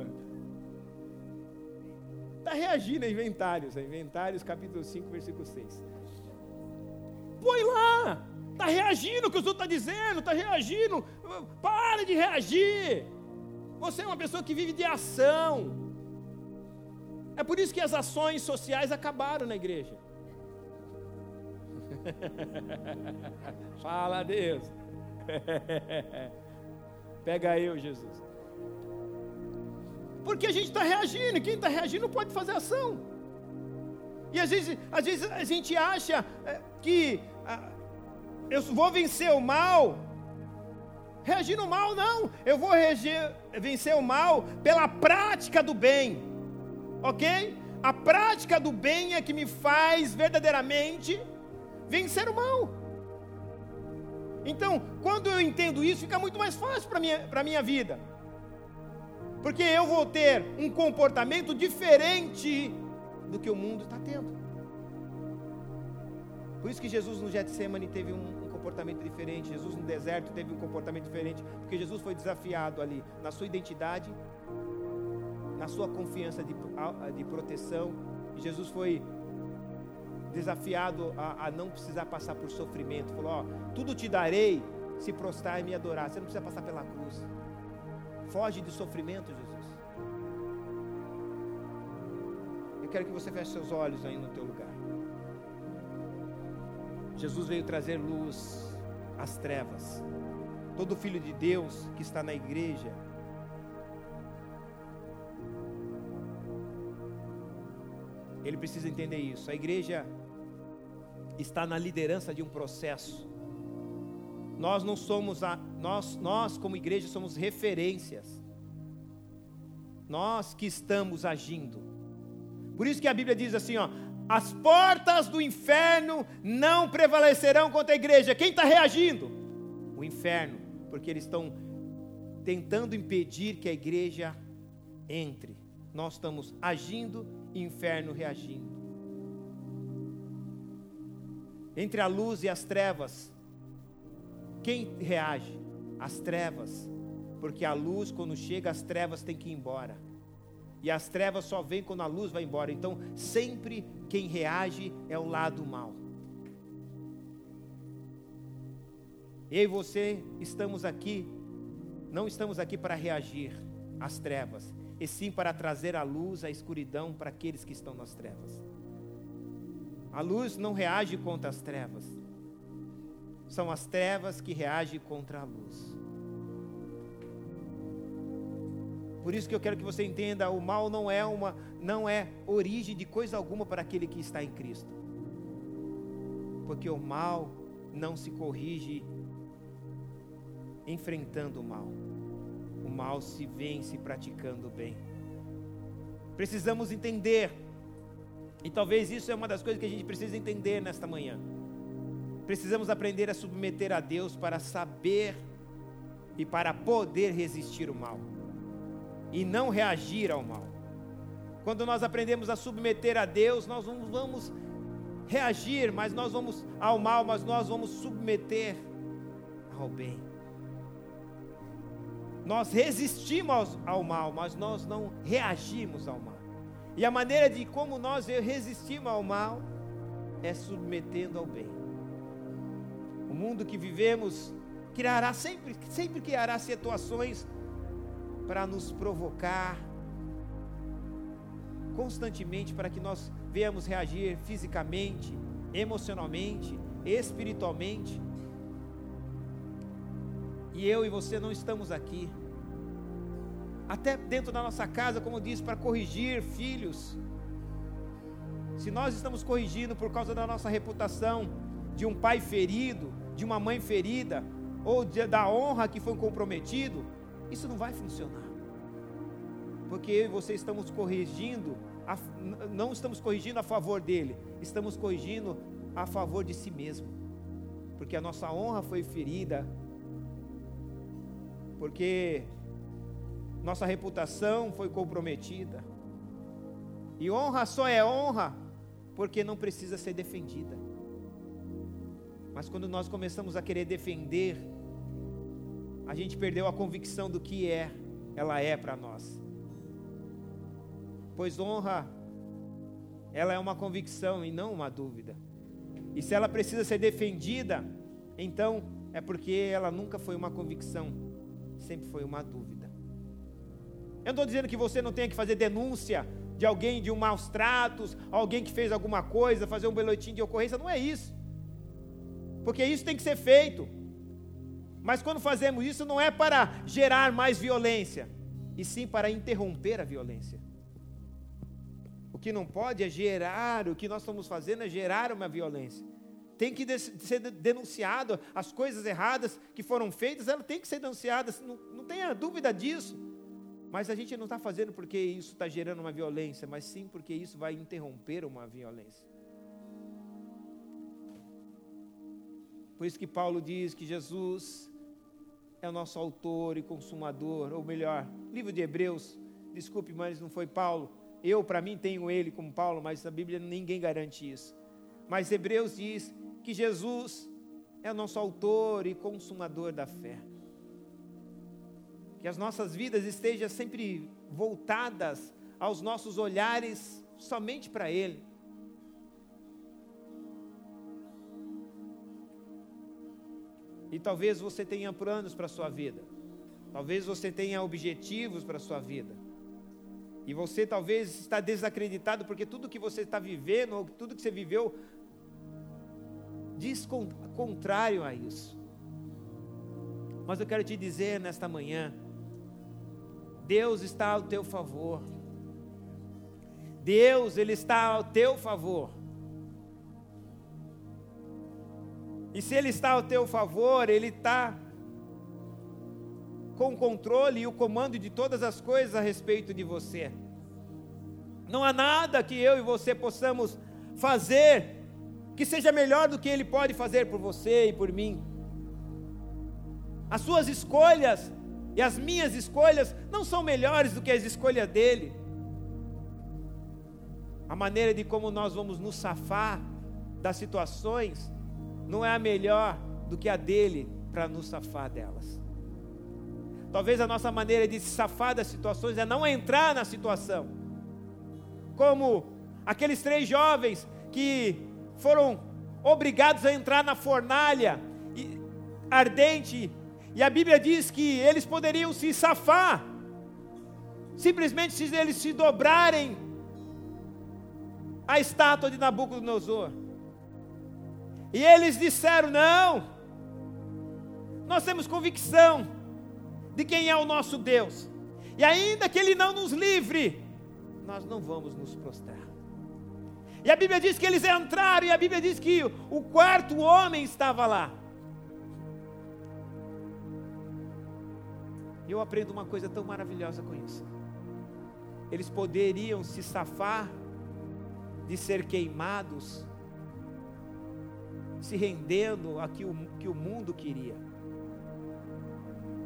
Está reagindo a inventários, a inventários capítulo 5, versículo 6. Põe lá, Está reagindo o que os outros estão tá dizendo, está reagindo. Pare de reagir. Você é uma pessoa que vive de ação. É por isso que as ações sociais acabaram na igreja. (laughs) Fala Deus. (laughs) Pega eu, Jesus. Porque a gente está reagindo, quem está reagindo pode fazer ação. E às vezes, às vezes a gente acha é, que eu vou vencer o mal reagindo mal, não. Eu vou reagir, vencer o mal pela prática do bem, ok? A prática do bem é que me faz verdadeiramente vencer o mal. Então, quando eu entendo isso, fica muito mais fácil para a minha, minha vida. Porque eu vou ter um comportamento diferente do que o mundo está tendo. Por isso que Jesus no Getsemane teve um, um, comportamento diferente, Jesus no deserto teve um comportamento diferente, porque Jesus foi desafiado ali na sua identidade, na sua confiança de, de proteção, e Jesus foi desafiado a, a, não precisar passar por sofrimento. Falou: Ó, tudo te darei se prostrar e me adorar. Você não precisa passar pela cruz. Foge de sofrimento, Jesus. Eu quero que você feche seus olhos aí no teu lugar. Jesus veio trazer luz às trevas. Todo filho de Deus que está na igreja, ele precisa entender isso. A igreja está na liderança de um processo. Nós não somos a, nós, nós como igreja somos referências. Nós que estamos agindo. Por isso que a Bíblia diz assim, ó, as portas do inferno não prevalecerão contra a igreja. Quem está reagindo? O inferno, porque eles estão tentando impedir que a igreja entre. Nós estamos agindo inferno reagindo. Entre a luz e as trevas, quem reage? As trevas, porque a luz, quando chega, as trevas têm que ir embora. E as trevas só vêm quando a luz vai embora. Então, sempre quem reage é o lado mal. Eu e você estamos aqui, não estamos aqui para reagir às trevas, e sim para trazer a luz à escuridão para aqueles que estão nas trevas. A luz não reage contra as trevas, são as trevas que reagem contra a luz. Por isso que eu quero que você entenda, o mal não é uma não é origem de coisa alguma para aquele que está em Cristo. Porque o mal não se corrige enfrentando o mal. Mal se vence praticando o bem. Precisamos entender. E talvez isso é uma das coisas que a gente precisa entender nesta manhã. Precisamos aprender a submeter a Deus para saber e para poder resistir o mal e não reagir ao mal. Quando nós aprendemos a submeter a Deus, nós não vamos reagir, mas nós vamos ao mal, mas nós vamos submeter ao bem. Nós resistimos ao mal, mas nós não reagimos ao mal. E a maneira de como nós resistimos ao mal é submetendo ao bem. O mundo que vivemos criará sempre, sempre criará situações para nos provocar constantemente para que nós venhamos reagir fisicamente, emocionalmente, espiritualmente. E eu e você não estamos aqui. Até dentro da nossa casa, como diz, para corrigir filhos. Se nós estamos corrigindo por causa da nossa reputação, de um pai ferido, de uma mãe ferida, ou de, da honra que foi comprometido, isso não vai funcionar. Porque eu e você estamos corrigindo, a, não estamos corrigindo a favor dele, estamos corrigindo a favor de si mesmo. Porque a nossa honra foi ferida, porque nossa reputação foi comprometida. E honra só é honra porque não precisa ser defendida. Mas quando nós começamos a querer defender a gente perdeu a convicção do que é, ela é para nós. Pois honra, ela é uma convicção e não uma dúvida. E se ela precisa ser defendida, então é porque ela nunca foi uma convicção, sempre foi uma dúvida. Eu não estou dizendo que você não tenha que fazer denúncia de alguém de um maus tratos, alguém que fez alguma coisa, fazer um boletim de ocorrência, não é isso. Porque isso tem que ser feito. Mas quando fazemos isso, não é para gerar mais violência, e sim para interromper a violência. O que não pode é gerar, o que nós estamos fazendo é gerar uma violência. Tem que ser denunciado as coisas erradas que foram feitas, ela tem que ser denunciada, não, não tenha dúvida disso. Mas a gente não está fazendo porque isso está gerando uma violência, mas sim porque isso vai interromper uma violência. Por isso que Paulo diz que Jesus é o nosso autor e consumador, ou melhor, livro de Hebreus, desculpe, mas não foi Paulo. Eu, para mim, tenho ele como Paulo, mas na Bíblia ninguém garante isso. Mas Hebreus diz que Jesus é o nosso autor e consumador da fé. Que as nossas vidas estejam sempre voltadas aos nossos olhares somente para Ele. E talvez você tenha planos para a sua vida. Talvez você tenha objetivos para a sua vida. E você talvez está desacreditado porque tudo que você está vivendo, ou tudo que você viveu, diz contrário a isso. Mas eu quero te dizer nesta manhã, Deus está ao teu favor. Deus, Ele está ao teu favor. E se Ele está ao teu favor, Ele está com o controle e o comando de todas as coisas a respeito de você. Não há nada que eu e você possamos fazer que seja melhor do que Ele pode fazer por você e por mim. As suas escolhas e as minhas escolhas não são melhores do que as escolhas dele. A maneira de como nós vamos nos safar das situações não é a melhor do que a dele para nos safar delas. Talvez a nossa maneira de se safar das situações é não entrar na situação. Como aqueles três jovens que foram obrigados a entrar na fornalha ardente, e a Bíblia diz que eles poderiam se safar, simplesmente se eles se dobrarem a estátua de Nabucodonosor. E eles disseram: Não, nós temos convicção de quem é o nosso Deus, e ainda que Ele não nos livre, nós não vamos nos prostrar. E a Bíblia diz que eles entraram, e a Bíblia diz que o quarto homem estava lá. Eu aprendo uma coisa tão maravilhosa com isso. Eles poderiam se safar de ser queimados se rendendo a que o, que o mundo queria,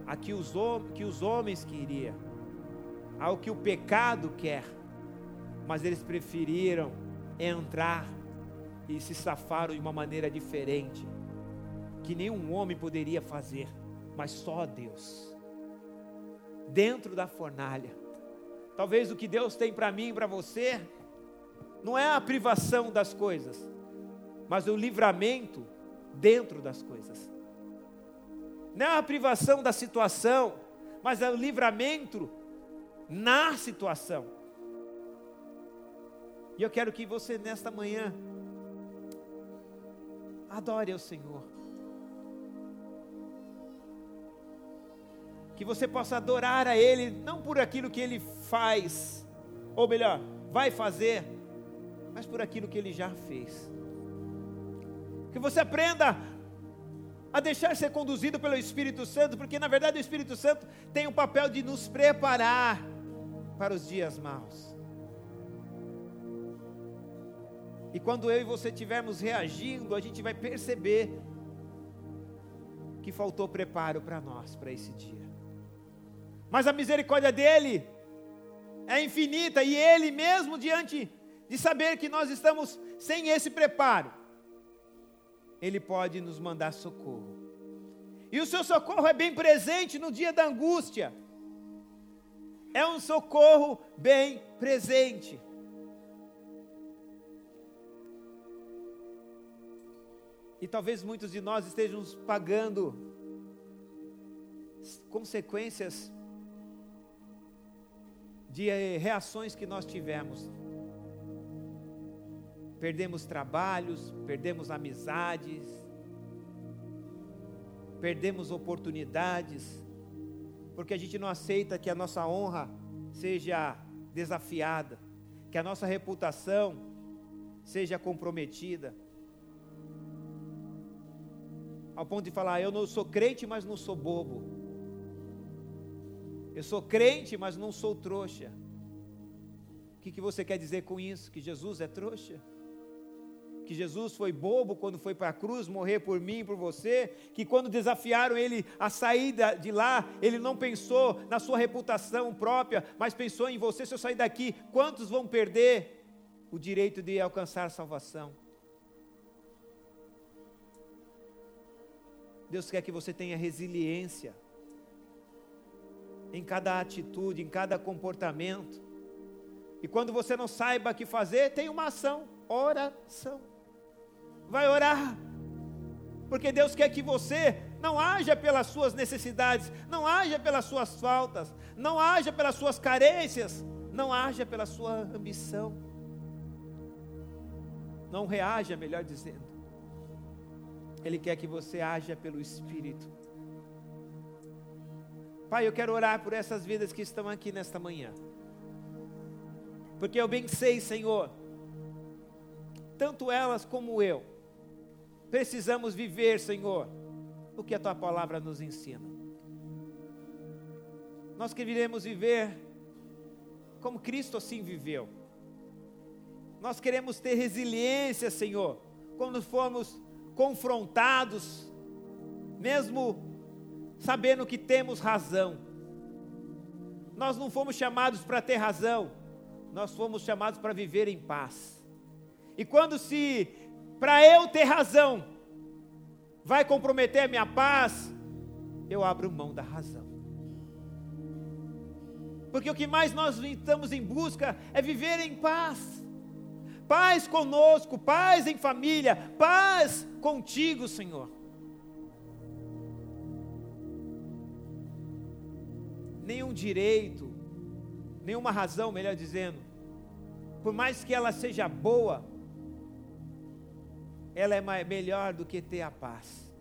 a que os, que os homens queriam, ao que o pecado quer, mas eles preferiram entrar e se safaram de uma maneira diferente, que nenhum homem poderia fazer, mas só Deus, dentro da fornalha. Talvez o que Deus tem para mim e para você, não é a privação das coisas, mas o livramento dentro das coisas. Não é a privação da situação, mas é o livramento na situação. E eu quero que você nesta manhã adore ao Senhor. Que você possa adorar a Ele, não por aquilo que Ele faz, ou melhor, vai fazer, mas por aquilo que Ele já fez. Que você aprenda a deixar ser conduzido pelo Espírito Santo, porque na verdade o Espírito Santo tem o papel de nos preparar para os dias maus. E quando eu e você estivermos reagindo, a gente vai perceber que faltou preparo para nós, para esse dia. Mas a misericórdia dele é infinita e ele mesmo diante de saber que nós estamos sem esse preparo, ele pode nos mandar socorro. E o seu socorro é bem presente no dia da angústia. É um socorro bem presente. E talvez muitos de nós estejam pagando consequências de eh, reações que nós tivemos perdemos trabalhos, perdemos amizades, perdemos oportunidades, porque a gente não aceita que a nossa honra seja desafiada, que a nossa reputação seja comprometida. Ao ponto de falar, eu não sou crente, mas não sou bobo. Eu sou crente, mas não sou trouxa. O que, que você quer dizer com isso? Que Jesus é trouxa? que Jesus foi bobo quando foi para a cruz morrer por mim, por você, que quando desafiaram ele a saída de lá, ele não pensou na sua reputação própria, mas pensou em você, se eu sair daqui, quantos vão perder o direito de alcançar salvação? Deus quer que você tenha resiliência em cada atitude, em cada comportamento. E quando você não saiba o que fazer, tem uma ação, oração vai orar. Porque Deus quer que você não haja pelas suas necessidades, não haja pelas suas faltas, não haja pelas suas carências, não haja pela sua ambição. Não reaja, melhor dizendo. Ele quer que você haja pelo Espírito. Pai, eu quero orar por essas vidas que estão aqui nesta manhã. Porque eu bem sei, Senhor, tanto elas como eu, Precisamos viver, Senhor, o que a tua palavra nos ensina. Nós queremos viver como Cristo assim viveu. Nós queremos ter resiliência, Senhor, quando formos confrontados, mesmo sabendo que temos razão. Nós não fomos chamados para ter razão, nós fomos chamados para viver em paz. E quando se para eu ter razão, vai comprometer a minha paz, eu abro mão da razão. Porque o que mais nós estamos em busca é viver em paz. Paz conosco, paz em família, paz contigo, Senhor. Nenhum direito, nenhuma razão, melhor dizendo, por mais que ela seja boa, ela é melhor do que ter a paz.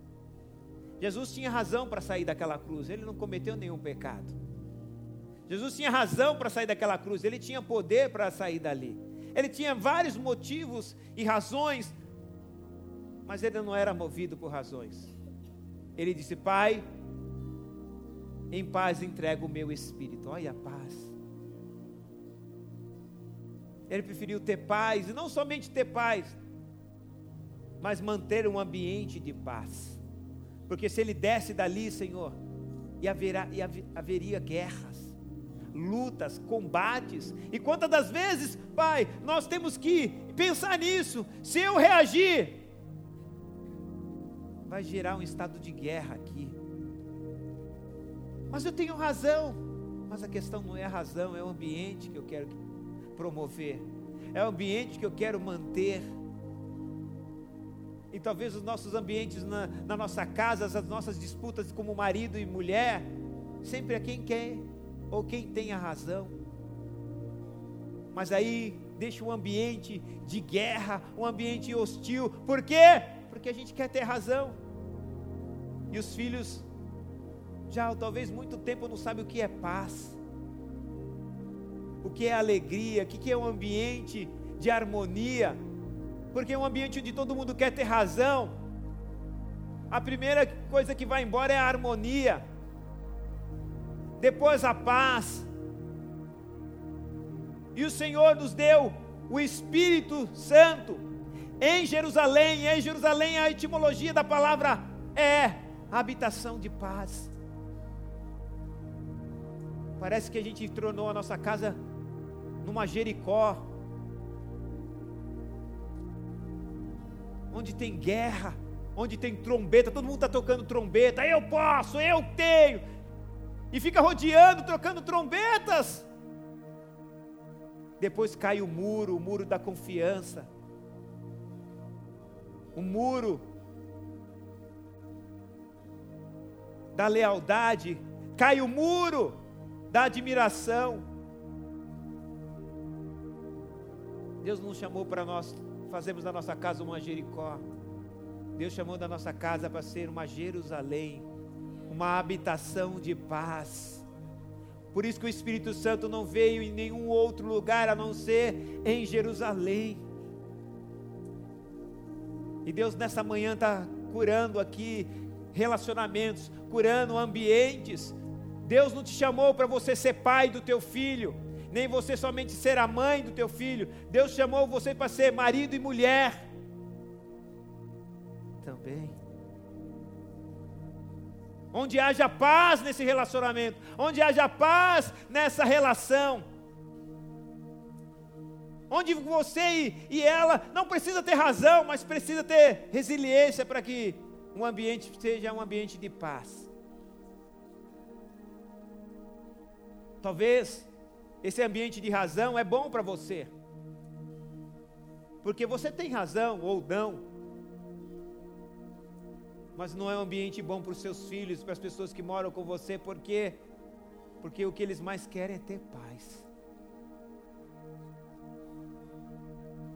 Jesus tinha razão para sair daquela cruz, ele não cometeu nenhum pecado. Jesus tinha razão para sair daquela cruz, ele tinha poder para sair dali. Ele tinha vários motivos e razões, mas ele não era movido por razões. Ele disse: Pai, em paz entrego o meu espírito. Olha a paz. Ele preferiu ter paz, e não somente ter paz, mas manter um ambiente de paz. Porque se ele desce dali, Senhor, e, haverá, e haveria guerras, lutas, combates. E quantas das vezes, Pai, nós temos que pensar nisso. Se eu reagir, vai gerar um estado de guerra aqui. Mas eu tenho razão. Mas a questão não é a razão, é o ambiente que eu quero promover, é o ambiente que eu quero manter e talvez os nossos ambientes na, na nossa casa, as nossas disputas como marido e mulher, sempre é quem quer ou quem tem a razão. Mas aí deixa um ambiente de guerra, um ambiente hostil. Por quê? Porque a gente quer ter razão. E os filhos já talvez muito tempo não sabem o que é paz, o que é alegria, o que é um ambiente de harmonia porque é um ambiente onde todo mundo quer ter razão. A primeira coisa que vai embora é a harmonia, depois a paz. E o Senhor nos deu o Espírito Santo em Jerusalém. Em Jerusalém a etimologia da palavra é habitação de paz. Parece que a gente tornou a nossa casa numa Jericó, onde tem guerra, onde tem trombeta, todo mundo está tocando trombeta, eu posso, eu tenho, e fica rodeando, trocando trombetas. Depois cai o muro, o muro da confiança, o muro da lealdade, cai o muro da admiração. Deus nos chamou para nós fazemos da nossa casa uma Jericó. Deus chamou da nossa casa para ser uma Jerusalém, uma habitação de paz. Por isso que o Espírito Santo não veio em nenhum outro lugar a não ser em Jerusalém. E Deus nessa manhã está curando aqui relacionamentos, curando ambientes, Deus não te chamou para você ser pai do teu filho, nem você somente ser a mãe do teu filho. Deus chamou você para ser marido e mulher. Também. Onde haja paz nesse relacionamento, onde haja paz nessa relação. Onde você e ela não precisa ter razão, mas precisa ter resiliência para que um ambiente seja um ambiente de paz. Talvez esse ambiente de razão é bom para você. Porque você tem razão ou não. Mas não é um ambiente bom para os seus filhos, para as pessoas que moram com você, porque porque o que eles mais querem é ter paz.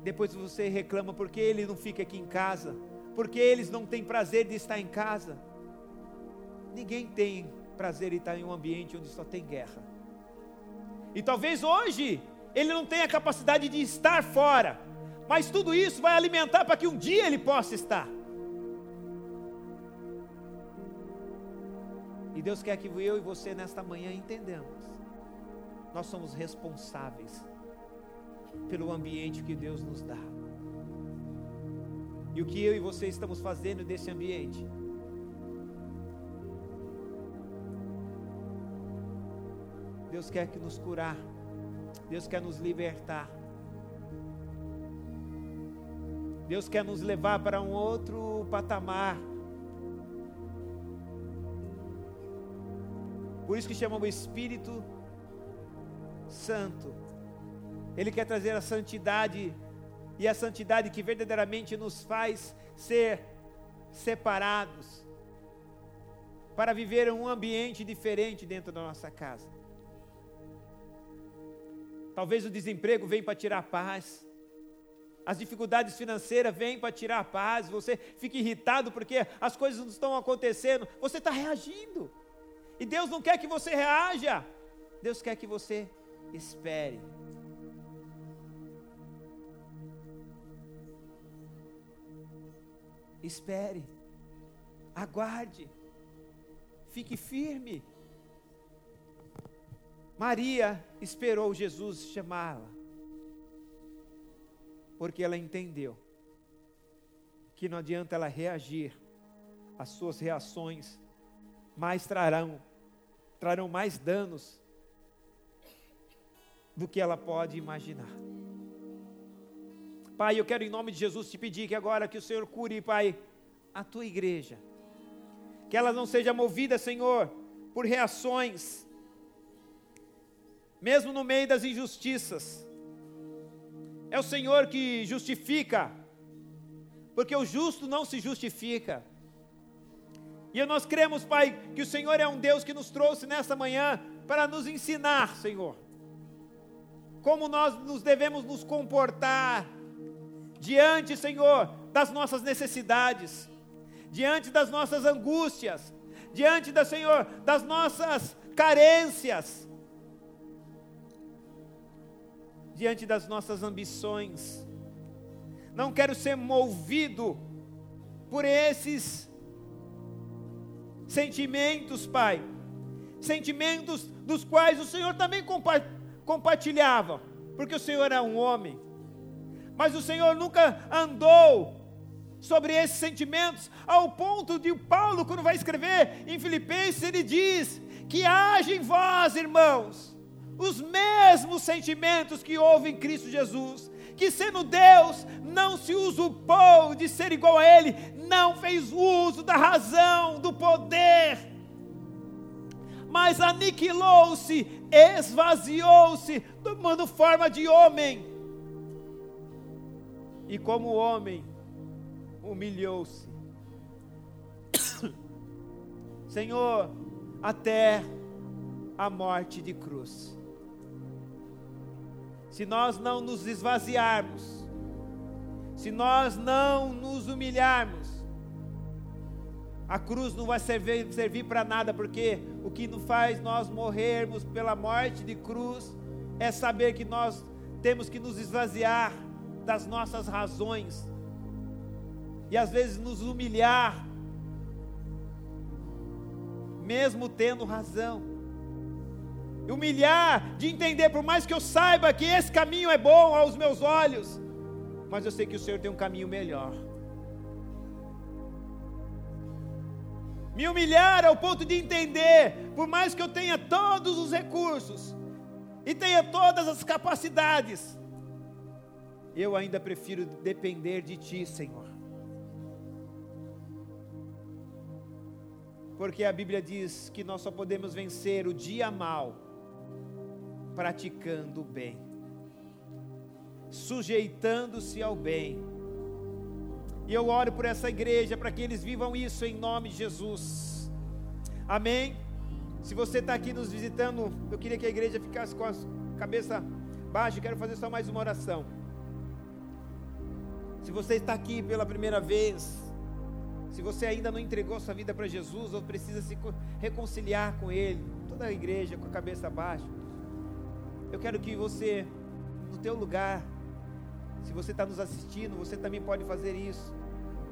Depois você reclama porque ele não fica aqui em casa, porque eles não têm prazer de estar em casa. Ninguém tem prazer de estar em um ambiente onde só tem guerra. E talvez hoje ele não tenha capacidade de estar fora, mas tudo isso vai alimentar para que um dia ele possa estar. Deus quer que eu e você nesta manhã entendamos. Nós somos responsáveis pelo ambiente que Deus nos dá. E o que eu e você estamos fazendo desse ambiente? Deus quer que nos curar. Deus quer nos libertar. Deus quer nos levar para um outro patamar. Por isso que chama o Espírito Santo. Ele quer trazer a santidade e a santidade que verdadeiramente nos faz ser separados para viver um ambiente diferente dentro da nossa casa. Talvez o desemprego venha para tirar a paz. As dificuldades financeiras vêm para tirar a paz. Você fica irritado porque as coisas não estão acontecendo. Você está reagindo. E Deus não quer que você reaja. Deus quer que você espere. Espere. Aguarde. Fique firme. Maria esperou Jesus chamá-la, porque ela entendeu que não adianta ela reagir, as suas reações mais trarão, trarão mais danos do que ela pode imaginar. Pai, eu quero em nome de Jesus te pedir que agora que o Senhor cure, Pai, a tua igreja. Que ela não seja movida, Senhor, por reações mesmo no meio das injustiças. É o Senhor que justifica, porque o justo não se justifica. E nós cremos, Pai, que o Senhor é um Deus que nos trouxe nesta manhã para nos ensinar, Senhor, como nós nos devemos nos comportar diante, Senhor, das nossas necessidades, diante das nossas angústias, diante da Senhor, das nossas carências diante das nossas ambições. Não quero ser movido por esses sentimentos, Pai. Sentimentos dos quais o Senhor também compa compartilhava, porque o Senhor é um homem. Mas o Senhor nunca andou sobre esses sentimentos, ao ponto de Paulo, quando vai escrever em Filipenses, ele diz: que haja em vós, irmãos, os mesmos sentimentos que houve em Cristo Jesus, que sendo Deus, não se usurpou de ser igual a Ele, não fez uso da razão, do poder, mas aniquilou-se, esvaziou-se, tomando forma de homem, e como homem, humilhou-se. (coughs) Senhor, até a morte de cruz se nós não nos esvaziarmos, se nós não nos humilharmos, a cruz não vai servir, servir para nada, porque o que nos faz nós morrermos pela morte de cruz é saber que nós temos que nos esvaziar das nossas razões e às vezes nos humilhar, mesmo tendo razão. Humilhar, de entender, por mais que eu saiba que esse caminho é bom aos meus olhos, mas eu sei que o Senhor tem um caminho melhor. Me humilhar ao ponto de entender, por mais que eu tenha todos os recursos e tenha todas as capacidades, eu ainda prefiro depender de Ti, Senhor. Porque a Bíblia diz que nós só podemos vencer o dia mal praticando o bem, sujeitando-se ao bem. E eu oro por essa igreja para que eles vivam isso em nome de Jesus. Amém? Se você está aqui nos visitando, eu queria que a igreja ficasse com a cabeça baixa. Quero fazer só mais uma oração. Se você está aqui pela primeira vez, se você ainda não entregou sua vida para Jesus ou precisa se reconciliar com Ele, toda a igreja com a cabeça baixa, eu quero que você, no teu lugar, se você está nos assistindo, você também pode fazer isso.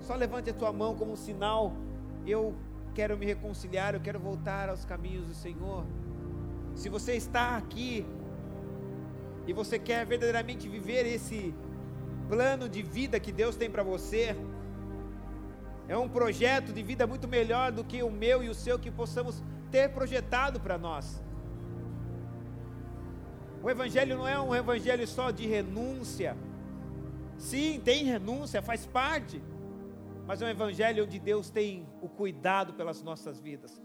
Só levante a tua mão como um sinal. Eu quero me reconciliar, eu quero voltar aos caminhos do Senhor. Se você está aqui e você quer verdadeiramente viver esse plano de vida que Deus tem para você, é um projeto de vida muito melhor do que o meu e o seu que possamos ter projetado para nós. O Evangelho não é um Evangelho só de renúncia. Sim, tem renúncia, faz parte. Mas é um Evangelho onde Deus tem o cuidado pelas nossas vidas.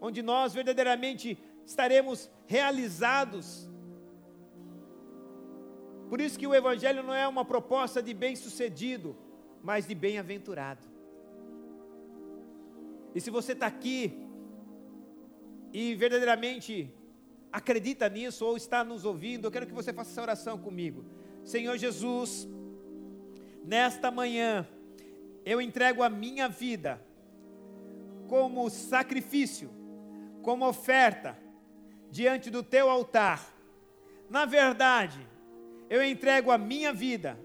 Onde nós verdadeiramente estaremos realizados. Por isso que o Evangelho não é uma proposta de bem-sucedido, mas de bem-aventurado. E se você está aqui e verdadeiramente acredita nisso ou está nos ouvindo, eu quero que você faça essa oração comigo. Senhor Jesus, nesta manhã, eu entrego a minha vida como sacrifício, como oferta, diante do teu altar. Na verdade, eu entrego a minha vida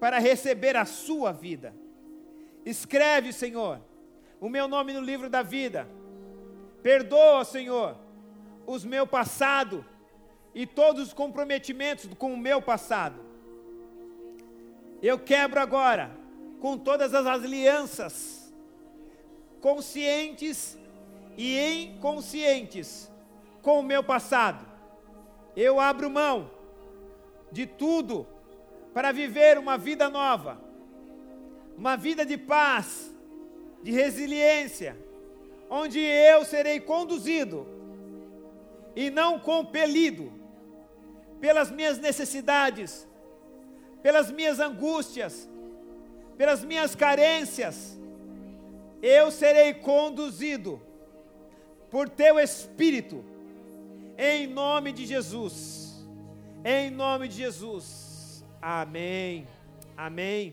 para receber a sua vida. Escreve, Senhor, o meu nome no livro da vida. Perdoa, Senhor, os meu passado e todos os comprometimentos com o meu passado. Eu quebro agora com todas as alianças conscientes e inconscientes com o meu passado. Eu abro mão de tudo para viver uma vida nova, uma vida de paz, de resiliência, onde eu serei conduzido e não compelido pelas minhas necessidades, pelas minhas angústias, pelas minhas carências, eu serei conduzido por teu Espírito, em nome de Jesus, em nome de Jesus, amém, amém.